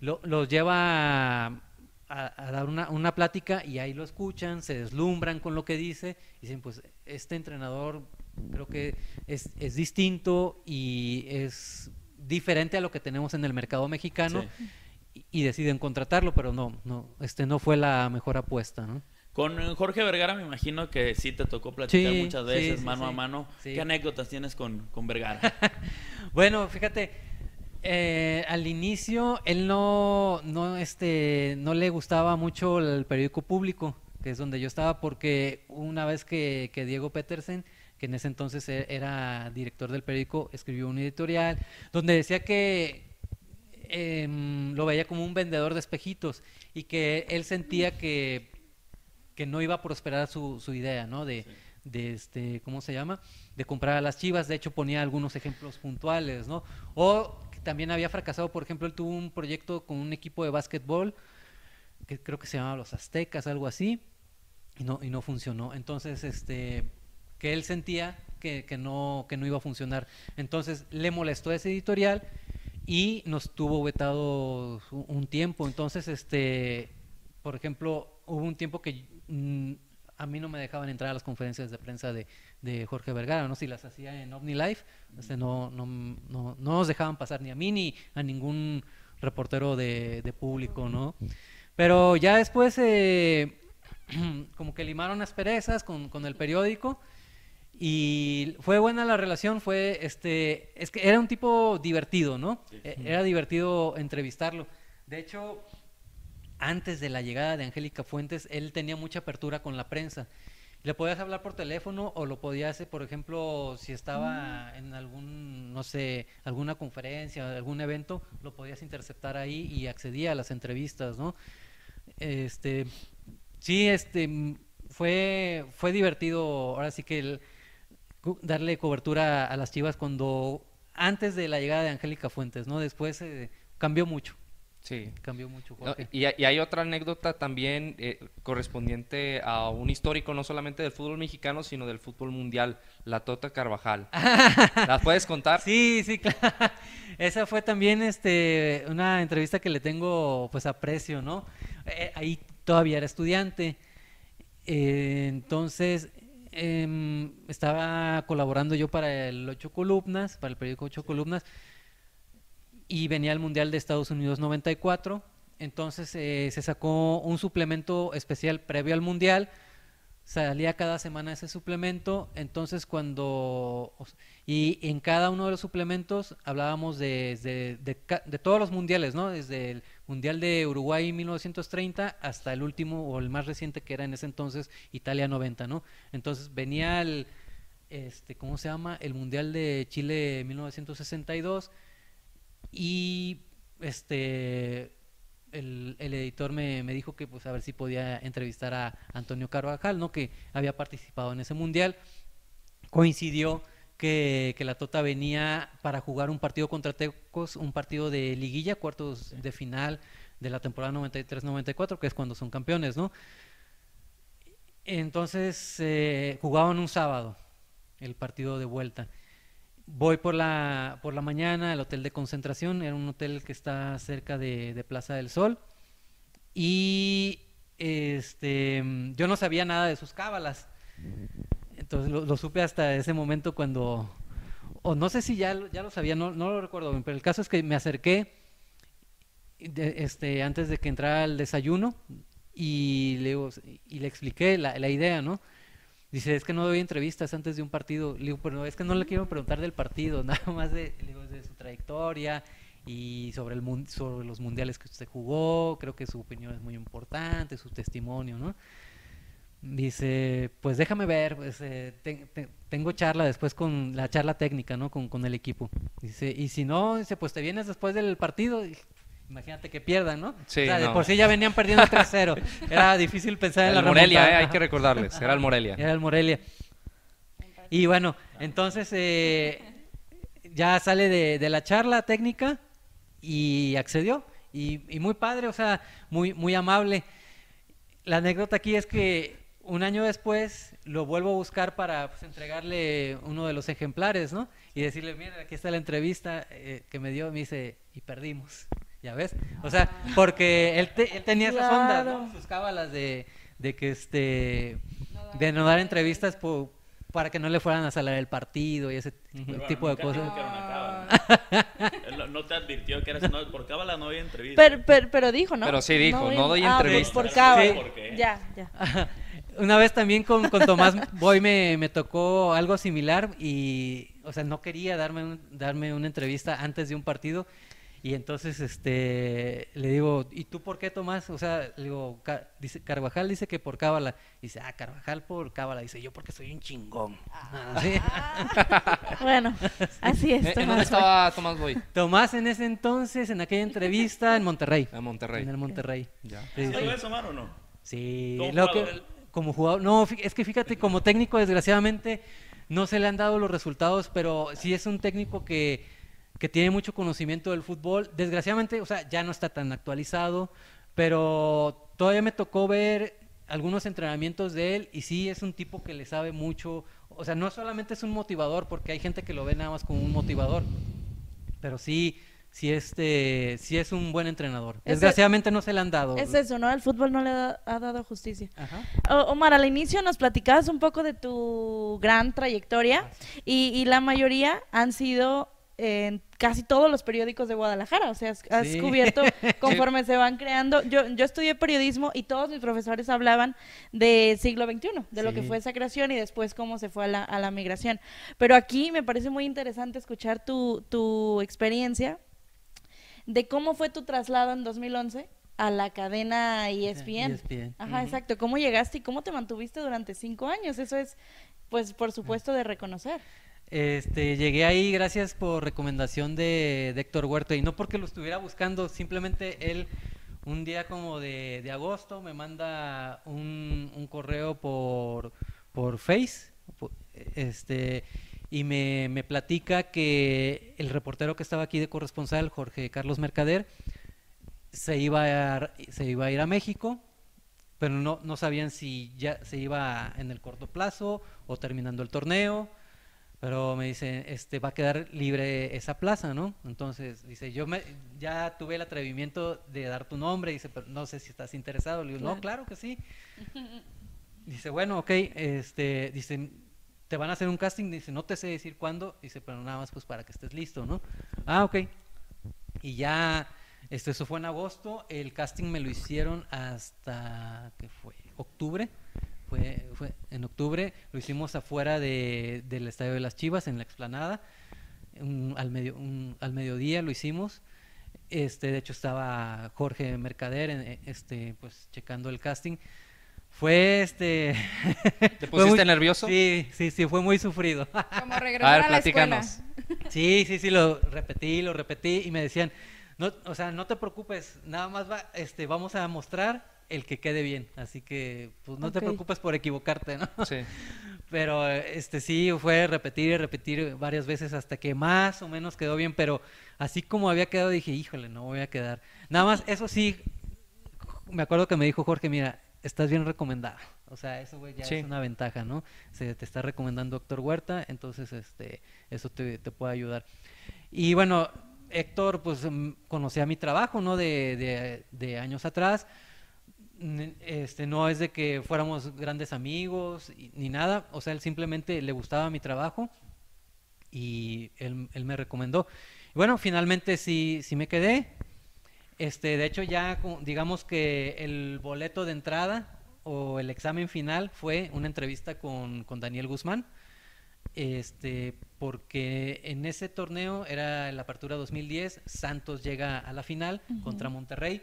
Lo, los lleva a, a, dar una, una, plática y ahí lo escuchan, se deslumbran con lo que dice y dicen, pues este entrenador creo que es, es distinto y es diferente a lo que tenemos en el mercado mexicano sí. y, y, deciden contratarlo, pero no, no, este no fue la mejor apuesta, ¿no? Con Jorge Vergara me imagino que sí te tocó platicar sí, muchas veces, sí, mano a mano. ¿Qué anécdotas tienes con, con Vergara? [laughs] bueno, fíjate, eh, al inicio él no, no, este, no le gustaba mucho el periódico público, que es donde yo estaba, porque una vez que, que Diego Petersen, que en ese entonces e, era director del periódico, escribió un editorial donde decía que eh, lo veía como un vendedor de espejitos y que él sentía que que no iba a prosperar su, su idea, ¿no? De, sí. de, este, ¿cómo se llama? De comprar a las chivas. De hecho, ponía algunos ejemplos puntuales, ¿no? O también había fracasado, por ejemplo, él tuvo un proyecto con un equipo de básquetbol que creo que se llamaba Los Aztecas, algo así, y no, y no funcionó. Entonces, este, que él sentía que, que, no, que no iba a funcionar. Entonces, le molestó ese editorial y nos tuvo vetado un tiempo. Entonces, este, por ejemplo, hubo un tiempo que Mm, a mí no me dejaban entrar a las conferencias de prensa de, de Jorge Vergara, ¿no? Si las hacía en OmniLife, este, no, no, no, no, nos dejaban pasar ni a mí ni a ningún reportero de, de público, ¿no? Pero ya después, eh, [clears throat] como que limaron asperezas con, con el periódico y fue buena la relación, fue, este, es que era un tipo divertido, ¿no? Sí. Era divertido entrevistarlo. De hecho, antes de la llegada de Angélica Fuentes, él tenía mucha apertura con la prensa. Le podías hablar por teléfono o lo podías hacer, por ejemplo, si estaba mm. en algún, no sé, alguna conferencia, algún evento, lo podías interceptar ahí y accedía a las entrevistas, ¿no? Este, sí, este, fue, fue divertido, ahora sí que el, darle cobertura a las chivas cuando, antes de la llegada de Angélica Fuentes, ¿no? Después eh, cambió mucho. Sí. Cambió mucho. No, y, y, hay otra anécdota también eh, correspondiente a un histórico no solamente del fútbol mexicano, sino del fútbol mundial, la Tota Carvajal. [laughs] ¿La puedes contar? Sí, sí, claro. [laughs] Esa fue también este, una entrevista que le tengo pues aprecio, ¿no? Eh, ahí todavía era estudiante. Eh, entonces eh, estaba colaborando yo para el Ocho Columnas, para el periódico Ocho Columnas y venía el Mundial de Estados Unidos 94. Entonces eh, se sacó un suplemento especial previo al Mundial. Salía cada semana ese suplemento. Entonces cuando... Y en cada uno de los suplementos hablábamos de, de, de, de todos los mundiales, ¿no? Desde el Mundial de Uruguay 1930 hasta el último o el más reciente que era en ese entonces Italia 90, ¿no? Entonces venía el este, ¿cómo se llama? El Mundial de Chile 1962 y este el, el editor me, me, dijo que pues a ver si podía entrevistar a Antonio Carvajal, ¿no? Que había participado en ese mundial. Coincidió que, que, la Tota venía para jugar un partido contra Tecos, un partido de liguilla, cuartos de final de la temporada 93-94, que es cuando son campeones, ¿no? Entonces eh, jugaban un sábado el partido de vuelta. Voy por la, por la mañana al hotel de concentración, era un hotel que está cerca de, de Plaza del Sol, y este, yo no sabía nada de sus cábalas. Entonces lo, supe hasta ese momento cuando, o no sé si ya, ya lo sabía, no, no lo recuerdo bien, pero el caso es que me acerqué de, este, antes de que entrara al desayuno y le, y le expliqué la, la idea, ¿no? Dice, es que no doy entrevistas antes de un partido. Le digo, pero es que no le quiero preguntar del partido, [laughs] nada más de, digo, de su trayectoria y sobre, el, sobre los mundiales que usted jugó. Creo que su opinión es muy importante, su testimonio, ¿no? Dice, pues déjame ver, pues, eh, te, te, tengo charla después con la charla técnica, ¿no? Con, con, el equipo. Dice, y si no, dice, pues te vienes después del partido. Imagínate que pierdan, ¿no? Sí, o sea, de no. por sí ya venían perdiendo 3-0. [laughs] Era difícil pensar en la Morelia, remontada. eh, hay que recordarles, era el Morelia. Era el Morelia. Y bueno, entonces eh, ya sale de, de, la charla técnica y accedió. Y, y, muy padre, o sea, muy, muy amable. La anécdota aquí es que un año después lo vuelvo a buscar para pues, entregarle uno de los ejemplares, ¿no? Y decirle, mira, aquí está la entrevista eh, que me dio, me dice, y perdimos. ¿Ya ves? O sea, porque él, te, él tenía esas ondas, ¿no? Sus cábalas de, de que este de no dar entrevistas por, para que no le fueran a salar el partido y ese Pero tipo bueno, de cosas. Que era una cábala. [laughs] Él no te advirtió que eras no, por cábala no había entrevista. Pero, pero, pero, dijo, ¿no? Pero sí dijo, no, doy ah, entrevistas. Por cábala. Sí. ¿Por qué? Ya, ya. [laughs] Una vez también con, con Tomás Boy me, me, tocó algo similar y, o sea, no quería darme, un, darme una entrevista antes de un partido y entonces este le digo, ¿y tú por qué Tomás? O sea, le digo, Car dice, Carvajal dice que por cábala. Dice, ah, Carvajal por cábala. Dice, yo porque soy un chingón. Ah. ¿Sí? [laughs] bueno, [laughs] así es. Tomás ¿En dónde estaba Tomás Boy? Tomás en ese entonces, en aquella entrevista, en Monterrey. En Monterrey. En el Monterrey. Ya. Sí, ¿Sí Omar, o no? Sí. Lo que, como jugador, no, es que fíjate, como técnico, desgraciadamente, no se le han dado los resultados, pero sí es un técnico que que tiene mucho conocimiento del fútbol. Desgraciadamente, o sea, ya no está tan actualizado, pero todavía me tocó ver algunos entrenamientos de él y sí es un tipo que le sabe mucho. O sea, no solamente es un motivador, porque hay gente que lo ve nada más como un motivador, pero sí, sí, este, sí es un buen entrenador. Es Desgraciadamente no se le han dado. Es eso, ¿no? El fútbol no le ha, ha dado justicia. O, Omar, al inicio nos platicabas un poco de tu gran trayectoria y la mayoría han sido en casi todos los periódicos de Guadalajara, o sea, has, has sí. cubierto [laughs] conforme se van creando. Yo, yo estudié periodismo y todos mis profesores hablaban de siglo XXI, de sí. lo que fue esa creación y después cómo se fue a la, a la migración. Pero aquí me parece muy interesante escuchar tu, tu experiencia de cómo fue tu traslado en 2011 a la cadena E ESPN. ESPN. Ajá, uh -huh. exacto. ¿Cómo llegaste y cómo te mantuviste durante cinco años? Eso es, pues, por supuesto, de reconocer. Este, llegué ahí gracias por recomendación de, de, Héctor Huerta. Y no porque lo estuviera buscando, simplemente él un día como de, agosto me manda un, un, correo por, por Face este, y me, me, platica que el reportero que estaba aquí de corresponsal, Jorge Carlos Mercader, se iba a, se iba a ir a México, pero no, no sabían si ya se iba en el corto plazo o terminando el torneo pero me dice, este, va a quedar libre esa plaza, ¿no? Entonces, dice, yo me, ya tuve el atrevimiento de dar tu nombre, dice, pero no sé si estás interesado. Le digo, claro. no, claro que sí. dice, bueno, ok, este, dice, te van a hacer un casting, dice, no te sé decir cuándo, dice, pero nada más pues para que estés listo, ¿no? Ah, ok. Y ya, este, eso fue en agosto, el casting me lo hicieron hasta, ¿qué fue? Octubre fue, fue en octubre, lo hicimos afuera de, del Estadio de las Chivas, en la explanada, un, al, medio, un, al mediodía lo hicimos. Este, de hecho estaba Jorge Mercader este, pues, checando el casting, Fue este. [laughs] ¿Te fue pusiste nervioso? Sí, sí, sí, fue muy sufrido. Como [laughs] regresar a, ver, la escuela. platícanos. Sí, sí, sí, lo repetí, lo repetí y me decían, no, o sea, no te preocupes, nada más va, este, vamos a mostrar el que quede bien, así que pues no te preocupes por equivocarte, ¿no? Sí. [laughs] Pero este sí fue repetir y repetir varias veces hasta que más o menos quedó bien, pero así como había quedado dije, híjole, no voy a quedar. Nada más, eso sí, me acuerdo que me dijo Jorge, mira, estás bien recomendado. O sea, eso güey ya Sí. es una ventaja, ¿no? Se te está recomendando Héctor Huerta, entonces este eso te, te puede ayudar. Y bueno, Héctor pues mm, conocía mi trabajo, ¿no? De, años atrás. Este, no es de que fuéramos grandes amigos ni nada, o sea, él simplemente le gustaba mi trabajo y él, me recomendó. Bueno, finalmente sí, sí me quedé. Este, de hecho, ya digamos que el boleto de entrada o el examen final fue una entrevista con, con Daniel Guzmán. Este, porque en ese torneo era la apertura 2010, Santos llega a la final contra Monterrey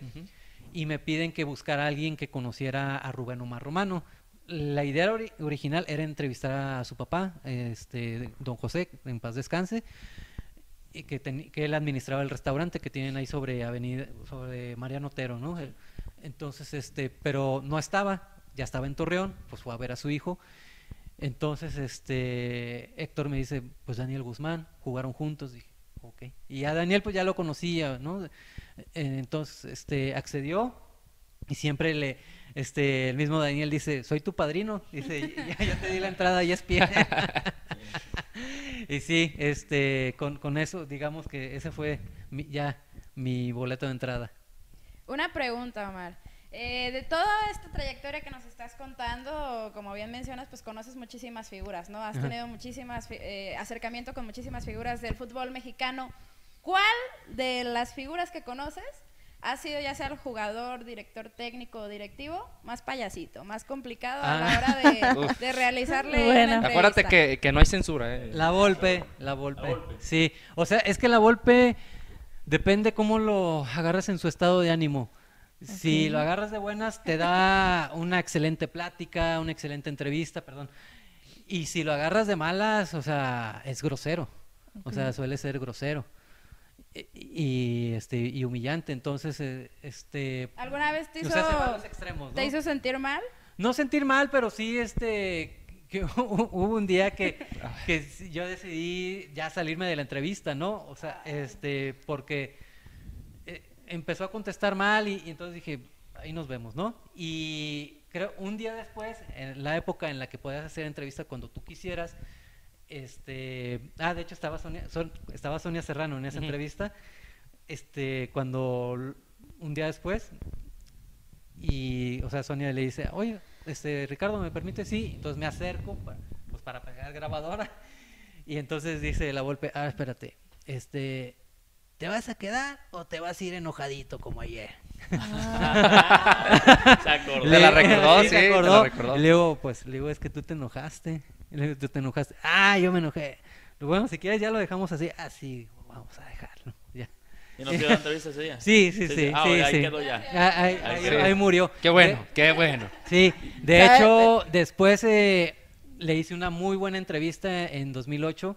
y me piden que buscara a alguien que conociera a Rubén Omar Romano. La idea ori- original era entrevistar a su papá, este, don José, en paz descanse, y que, que él administraba el restaurante que tienen ahí sobre Avenida, sobre Mariano Otero, ¿no? Entonces, este, pero no estaba, ya estaba en Torreón, pues fue a ver a su hijo. Entonces, este, Héctor me dice, pues Daniel Guzmán, jugaron juntos, dije, ok. Y a Daniel pues ya lo conocía, ¿no? Eh, Entonces, este, accedió y siempre le, este, el mismo Daniel dice, soy tu padrino, [laughs] dice, ya, ya te di la entrada y es pie. [laughs] y sí, este, con, con eso, digamos que ese fue mi- ya mi boleto de entrada. Una pregunta, Omar. Eh, de toda esta trayectoria que nos estás contando, como bien mencionas, pues conoces muchísimas figuras, ¿no? Has Ajá. tenido muchísimas eh, acercamiento con muchísimas figuras del fútbol mexicano. ¿Cuál de las figuras que conoces ha sido ya sea el jugador, director técnico o directivo más payasito, más complicado a la Ah. hora de, [laughs] de realizarle Bueno. una Acuérdate que, que no hay censura, ¿eh? La Volpe, la Volpe. Sí, o sea, es que la Volpe depende cómo lo agarras en su estado de ánimo. Si lo agarras de buenas, te da una excelente plática, una excelente entrevista, perdón. Y si lo agarras de malas, o sea, es grosero. O sea, suele ser grosero. Y, y, este y humillante, entonces eh, este ¿Alguna vez te o hizo, sea, extremos, te ¿no? hizo sentir mal? No sentir mal, pero sí, este, que [laughs] hubo un día que, que yo decidí ya salirme de la entrevista, ¿no? O sea, este, porque empezó a contestar mal y, y entonces dije, ahí nos vemos, ¿no? Y creo un día después, en la época en la que podías hacer entrevista cuando tú quisieras, este, ah, de hecho estaba Sonia, Son- estaba Sonia Serrano en esa Ujú. entrevista, este, cuando un día después y, o sea, Sonia le dice, oye, este, Ricardo, ¿me permite? Sí. Entonces me acerco, pa- pues para pegar grabadora. [laughs] Y entonces dice la Volpe, ah, espérate, este, ¿te vas a quedar o te vas a ir enojadito como ayer? Se acordó. Le- la recordó, se sí, te la recordó. Y le digo, pues, le digo, es que tú te enojaste. Le digo, tú te enojaste. Ah, yo me enojé. Bueno, si quieres ya lo dejamos así. Así, vamos a dejarlo. Ya. ¿Y no te dio la entrevista ese día? Sí, sí, sí. Ah, sí, ahí sí. quedó ya. Ah, Ahí, Ahí ahí- sí. ahí murió. Qué bueno, De- qué bueno. Sí, de hecho, después eh, le hice una muy buena entrevista en 2008,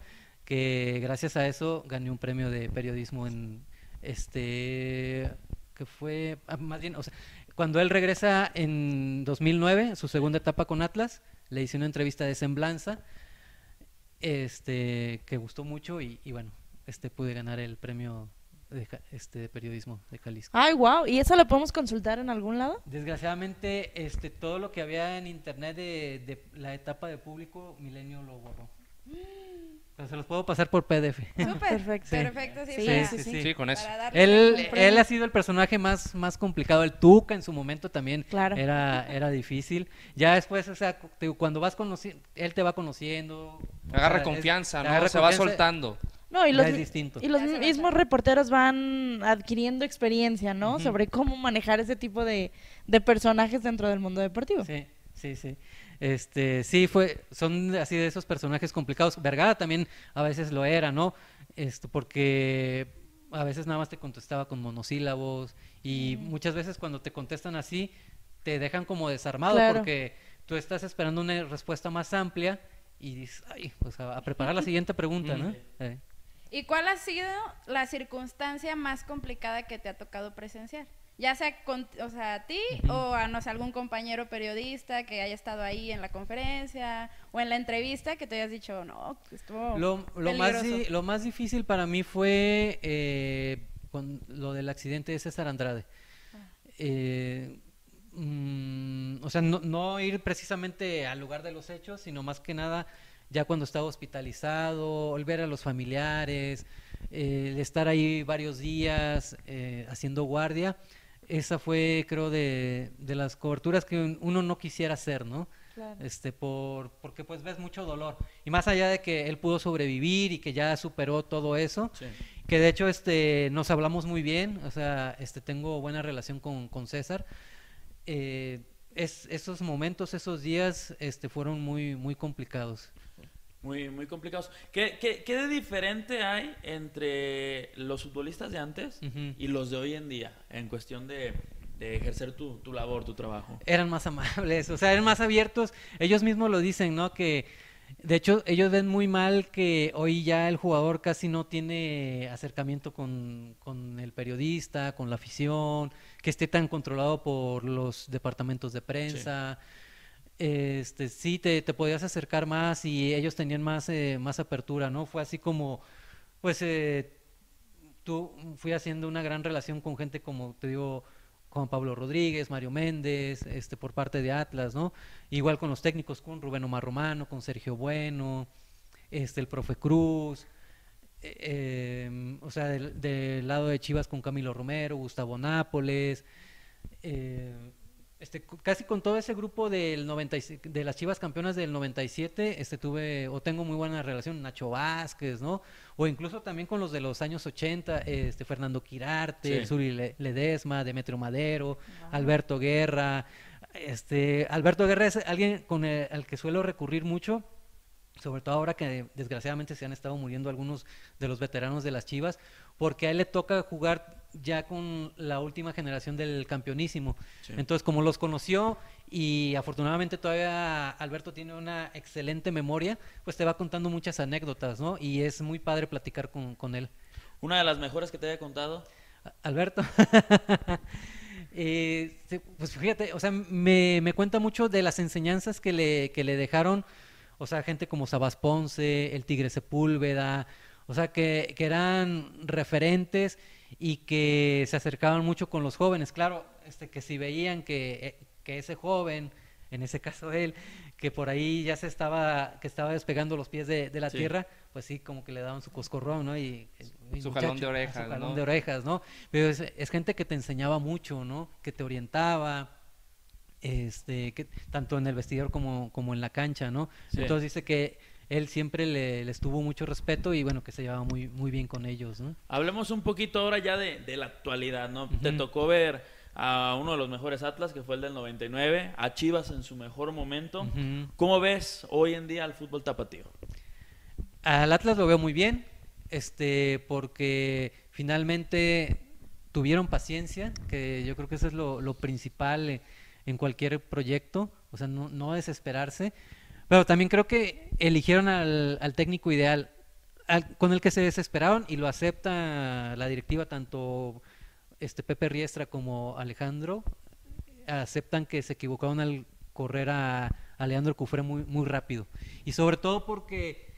que gracias a eso gané un premio de periodismo en este que fue ah, más bien, o sea, cuando él regresa en 2009, su segunda etapa con Atlas, le hice una entrevista de semblanza, este que gustó mucho y, y bueno, este pude ganar el premio de, este de periodismo de Jalisco. Ay, wow. ¿Y eso lo podemos consultar en algún lado? Desgraciadamente, este, todo lo que había en internet de, de la etapa de público, Milenio lo borró. Pero se los puedo pasar por PDF. Súper, [laughs] Perfecto. Sí. perfecto, sí, Sí, para, sí, sí. Sí, con eso. Él, ha sido el personaje más, más complicado. El Tuca en su momento también Claro. era, era difícil. Ya después, o sea, te cuando vas conociendo, él te va conociendo. o Agarra sea, confianza, ¿no? agarra Se va soltando. No, y los, y mismos reporteros van adquiriendo experiencia, ¿no? Sobre cómo manejar ese tipo de, de personajes dentro del mundo deportivo. Sí, sí, sí. Este, sí, fue, son así de esos personajes complicados. Vergara también a veces lo era, ¿no? Esto, porque a veces nada más te contestaba con monosílabos y muchas veces cuando te contestan así, te dejan como desarmado Claro. porque tú estás esperando una respuesta más amplia y dices, ay, pues a, a preparar la [laughs] siguiente pregunta, ¿no? Eh. ¿Y cuál ha sido la circunstancia más complicada que te ha tocado presenciar? Ya sea, con, o sea, a ti o a no sé, algún compañero periodista que haya estado ahí en la conferencia o en la entrevista que te hayas dicho, no, estuvo Lo, lo más, peligroso". di- lo más difícil para mí fue eh, con lo del accidente de César Andrade. Eh, mm, o sea, no, no ir precisamente al lugar de los hechos, sino más que nada ya cuando estaba hospitalizado, el ver a los familiares, eh, estar ahí varios días eh, haciendo guardia. Esa fue, creo, de, de las coberturas que un- uno no quisiera hacer, ¿no? este por porque pues ves mucho dolor y más allá de que él pudo sobrevivir y que ya superó todo eso Sí. que de hecho este nos hablamos muy bien o sea este tengo buena relación con, con César eh, es, esos momentos esos días este fueron muy muy complicados Muy, muy complicados. ¿Qué, qué, qué de diferente hay entre los futbolistas de antes y los de hoy en día en cuestión de, de ejercer tu, tu labor, tu trabajo? eran más amables, o sea, eran más abiertos. Ellos mismos lo dicen, ¿no? Que de hecho ellos ven muy mal que hoy ya el jugador casi no tiene acercamiento con, con el periodista, con la afición, que esté tan controlado por los departamentos de prensa. Este, sí, te, te podías acercar más y ellos tenían más, eh, más apertura, ¿no? Fue así como, pues, eh, tú fui haciendo una gran relación con gente como te digo Juan Pablo Rodríguez, Mario Méndez, este por parte de Atlas, ¿no? Igual con los técnicos, con Rubén Omar Romano, con Sergio Bueno, este el profe Cruz, eh, eh, o sea, del, del lado de Chivas con Camilo Romero, Gustavo Nápoles, eh, este, casi con todo ese grupo del 97 de las Chivas campeonas del 97, este tuve o tengo muy buena relación, Nacho Vázquez, ¿no? O incluso también con los de los años 80, este Fernando Quirarte, Sí. Suri Le- Ledesma, Demetrio Madero, Alberto Guerra, este Alberto Guerra es alguien con el, al que suelo recurrir mucho sobre todo ahora que desgraciadamente se han estado muriendo algunos de los veteranos de las Chivas, porque a él le toca jugar ya con la última generación del campeonísimo. Sí. Entonces, como los conoció y afortunadamente todavía Alberto tiene una excelente memoria, pues te va contando muchas anécdotas, ¿no? Y es muy padre platicar con, con él. Una de las mejores que te haya contado. Alberto. [laughs] Eh, pues fíjate, o sea, me, me cuenta mucho de las enseñanzas que le, que le dejaron, o sea, gente como Sabas Ponce, el Tigre Sepúlveda, o sea, que, que eran referentes y que se acercaban mucho con los jóvenes. Claro, este, que si veían que, eh, que ese joven, en ese caso él, que por ahí ya se estaba, que estaba despegando los pies de, de la Sí. tierra, pues sí, como que le daban su coscorrón, ¿no? Y, y Su jalón de ah, orejas, Su jalón ¿no? de orejas, ¿no? Pero es, es gente que te enseñaba mucho, ¿no? Que te orientaba, este, que, tanto en el vestidor como, como en la cancha, ¿no? Sí. Entonces dice que él siempre le, les tuvo mucho respeto y bueno, que se llevaba muy, muy bien con ellos, ¿no? Hablemos un poquito ahora ya de, de la actualidad, ¿no? Te tocó ver a uno de los mejores Atlas, que fue el del 99, a Chivas en su mejor momento. Ujú. ¿Cómo ves hoy en día al fútbol tapatío? Al Atlas lo veo muy bien, este, porque finalmente tuvieron paciencia, que yo creo que eso es lo, lo principal eh, en cualquier proyecto, o sea, no, no desesperarse, pero también creo que eligieron al, al técnico ideal, al- con el que se desesperaron y lo acepta la directiva, tanto este Pepe Riestra como Alejandro, aceptan que se equivocaron al correr a, a Leandro Cufré muy, muy rápido. Y sobre todo porque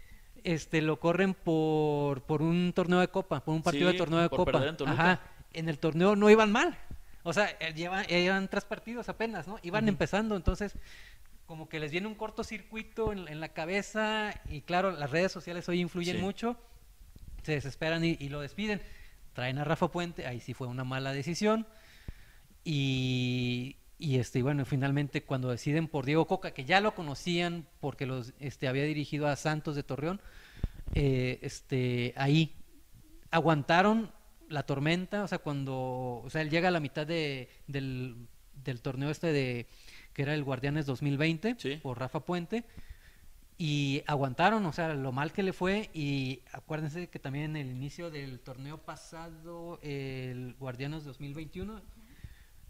este lo corren por, por un torneo de copa, por un partido Sí, de torneo de por copa. en. Ajá. En el torneo no iban mal. O sea, eh, llevan, eh, llevan tres partidos apenas, ¿no? Iban empezando, entonces como que les viene un cortocircuito en, en la cabeza y claro, las redes sociales hoy influyen Sí. mucho, se desesperan y, y lo despiden. Traen a Rafa Puente, ahí sí fue una mala decisión. Y, y, este, y bueno, finalmente cuando deciden por Diego Coca, que ya lo conocían porque los este, había dirigido a Santos de Torreón, eh, este, ahí aguantaron la tormenta, o sea, cuando, o sea, él llega a la mitad de, del, del torneo este de, que era el Guardianes 2020, Sí. por Rafa Puente, y aguantaron, o sea, lo mal que le fue, y acuérdense que también en el inicio del torneo pasado, el Guardianes 2021,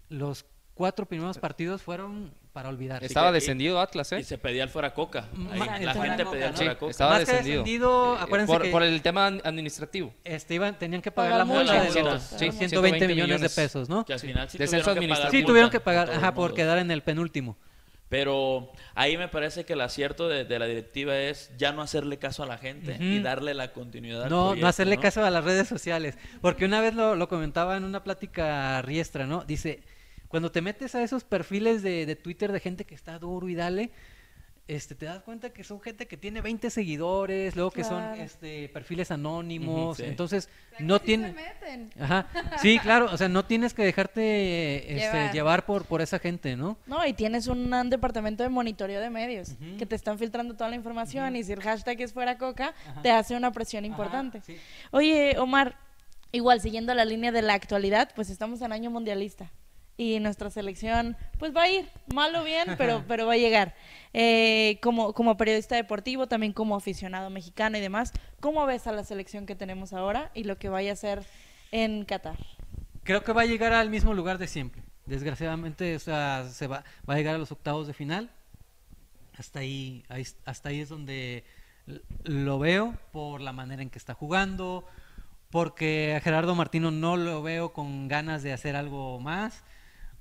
los cuatro primeros partidos fueron para olvidar. Estaba que- descendido Atlas, ¿eh? Y se pedía el fuera Coca. Ahí, Ma- la gente Coca, pedía el ¿no? fuera Sí, Coca. estaba Más que descendido. descendido, Eh, acuérdense por, que- por el tema ad- administrativo. Este, iban, tenían que pagar la multa de los sí, 120 120 millones de pesos, ¿no? Que al final sí Descenso tuvieron que pagar administrativo. Sí, tuvieron que pagar, ajá, por quedar en el penúltimo. Pero ahí me parece que el acierto de, de la directiva es ya no hacerle caso a la gente Ujú. y darle la continuidad al No, proyecto, no hacerle ¿no? caso a las redes sociales. Porque una vez lo, lo comentaba en una plática riestra, ¿no? Dice, cuando te metes a esos perfiles de, de Twitter de gente que está duro y dale, este, te das cuenta que son gente que tiene 20 seguidores, luego que son este, perfiles anónimos, sí. entonces O sea, no sí tiene... se meten. Ajá, sí, [laughs] claro, o sea, no tienes que dejarte este, Llevar. llevar por, por esa gente, ¿no? No, y tienes un, un departamento de monitoreo de medios que te están filtrando toda la información y si el hashtag es fuera coca, te hace una presión importante. sí. Oye, Omar, igual siguiendo la línea de la actualidad, pues estamos en año mundialista y nuestra selección pues va a ir, mal o bien, pero, pero va a llegar. Eh, como, como periodista deportivo, también como aficionado mexicano y demás, ¿cómo ves a la selección que tenemos ahora y lo que vaya a ser en Qatar? Creo que va a llegar al mismo lugar de siempre. Desgraciadamente, o sea, se va, va a llegar a los octavos de final. Hasta ahí, ahí- hasta ahí es donde lo veo por la manera en que está jugando, porque a Gerardo Martino no lo veo con ganas de hacer algo más.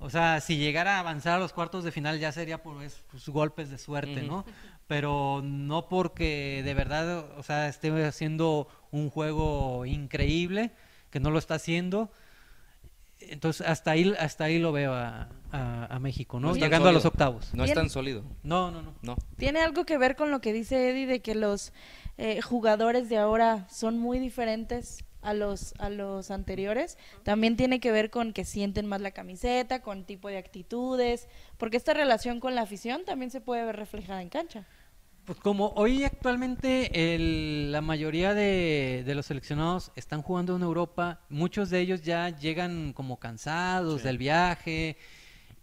O sea, si llegara a avanzar a los cuartos de final ya sería por es- pues, golpes de suerte, ¿no? [laughs] Pero no porque de verdad, o sea, esté haciendo un juego increíble, que no lo está haciendo. Entonces, hasta ahí, hasta ahí lo veo a, a- a México, ¿no? Llegando a los octavos. No es tan sólido. No, no, no. No. ¿Tiene algo que ver con lo que dice Eddie de que los eh, jugadores de ahora son muy diferentes a los, a los anteriores? También tiene que ver con que sienten más la camiseta, con tipo de actitudes, porque esta relación con la afición también se puede ver reflejada en cancha. Pues como hoy actualmente el- la mayoría de, de los seleccionados están jugando en Europa, muchos de ellos ya llegan como cansados Sí. del viaje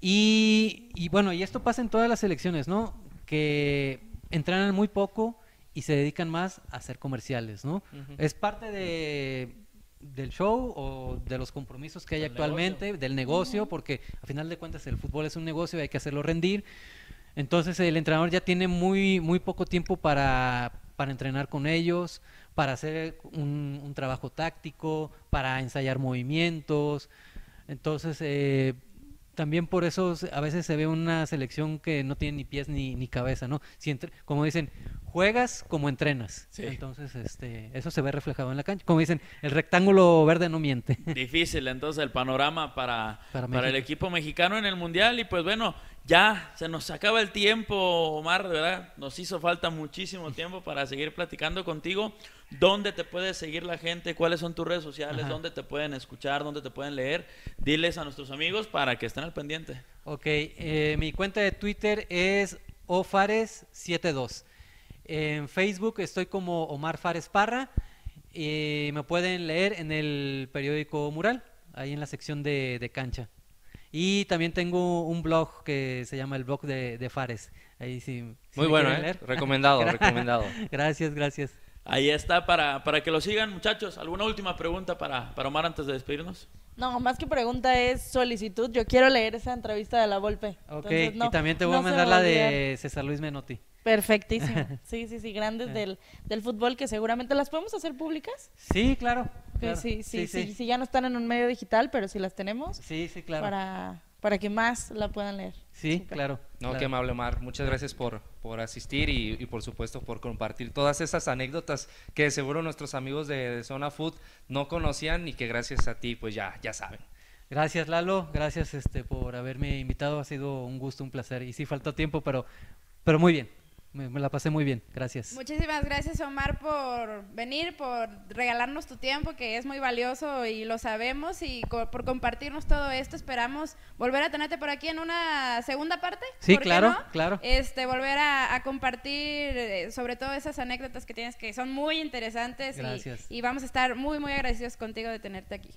y, y bueno, y esto pasa en todas las selecciones, ¿no? Que entrenan muy poco y se dedican más a hacer comerciales, ¿no? Es parte de del show o de los compromisos que hay Del actualmente, del negocio, porque a final de cuentas el fútbol es un negocio y hay que hacerlo rendir. Entonces el entrenador ya tiene muy, muy poco tiempo para, para entrenar con ellos, para hacer un, un trabajo táctico, para ensayar movimientos. Entonces, eh, también por eso a veces se ve una selección que no tiene ni pies ni, ni cabeza, ¿no? Si entre- como dicen, juegas como entrenas. Sí. Entonces, este, eso se ve reflejado en la cancha. Como dicen, el rectángulo verde no miente. Difícil entonces el panorama para, Para para, el equipo mexicano en el Mundial y pues bueno, ya se nos acaba el tiempo, Omar, de verdad, nos hizo falta muchísimo tiempo para seguir platicando contigo. ¿Dónde te puede seguir la gente? ¿Cuáles son tus redes sociales? Ajá. ¿Dónde te pueden escuchar? ¿Dónde te pueden leer? Diles a nuestros amigos para que estén al pendiente. Ok, eh, mi cuenta de Twitter es ofares72. En Facebook estoy como Omar Fares Parra. Y me pueden leer en el periódico Mural, ahí en la sección de, de cancha. Y también tengo un blog que se llama el blog de, de Fares. Ahí sí. si Muy bueno, ¿eh? leer. Recomendado, [laughs] recomendado. Gracias, gracias. Ahí está para, para que lo sigan, muchachos. ¿Alguna última pregunta para, para Omar antes de despedirnos? No, más que pregunta es solicitud. Yo quiero leer esa entrevista de la Volpe. Ok, Entonces, no, y también te voy a no se mandar la de César Luis Menotti. Perfectísimo. [laughs] Sí, sí, sí, grandes del, del fútbol que seguramente las podemos hacer públicas. Sí, claro. Claro. sí, sí, sí, sí. sí, ya no están en un medio digital, pero sí las tenemos Sí, sí, claro. para, para que más la puedan leer. Sí, claro. No, claro. qué amable, Omar. Muchas gracias por, por asistir y, y, por supuesto por compartir todas esas anécdotas que seguro nuestros amigos de, de Zona Food no conocían y que gracias a ti pues ya, ya saben. Gracias Lalo, gracias este por haberme invitado, ha sido un gusto, un placer. Y sí faltó tiempo, pero pero muy bien. Me, me la pasé muy bien, gracias. Muchísimas gracias Omar por venir, por regalarnos tu tiempo que es muy valioso y lo sabemos y co- por compartirnos todo esto. Esperamos volver a tenerte por aquí en una segunda parte. Sí, ¿por qué claro, no? claro. Este, volver a, a compartir eh, sobre todo esas anécdotas que tienes que son muy interesantes y- Gracias. Y, vamos a estar muy muy agradecidos contigo de tenerte aquí.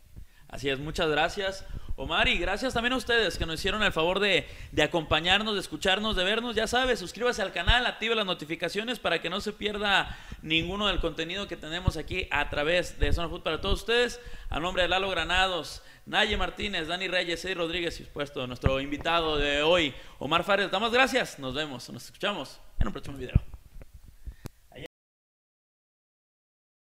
Así es, muchas gracias. Omar, y gracias también a ustedes que nos hicieron el favor de, de acompañarnos, de escucharnos, de vernos. Ya sabes, suscríbase al canal, active las notificaciones para que no se pierda ninguno del contenido que tenemos aquí a través de Zona Food para todos ustedes. A nombre de Lalo Granados, Naye Martínez, Dani Reyes, Eddie Rodríguez y, por supuesto, nuestro invitado de hoy, Omar Fares. Damos gracias, nos vemos, nos escuchamos en un próximo video.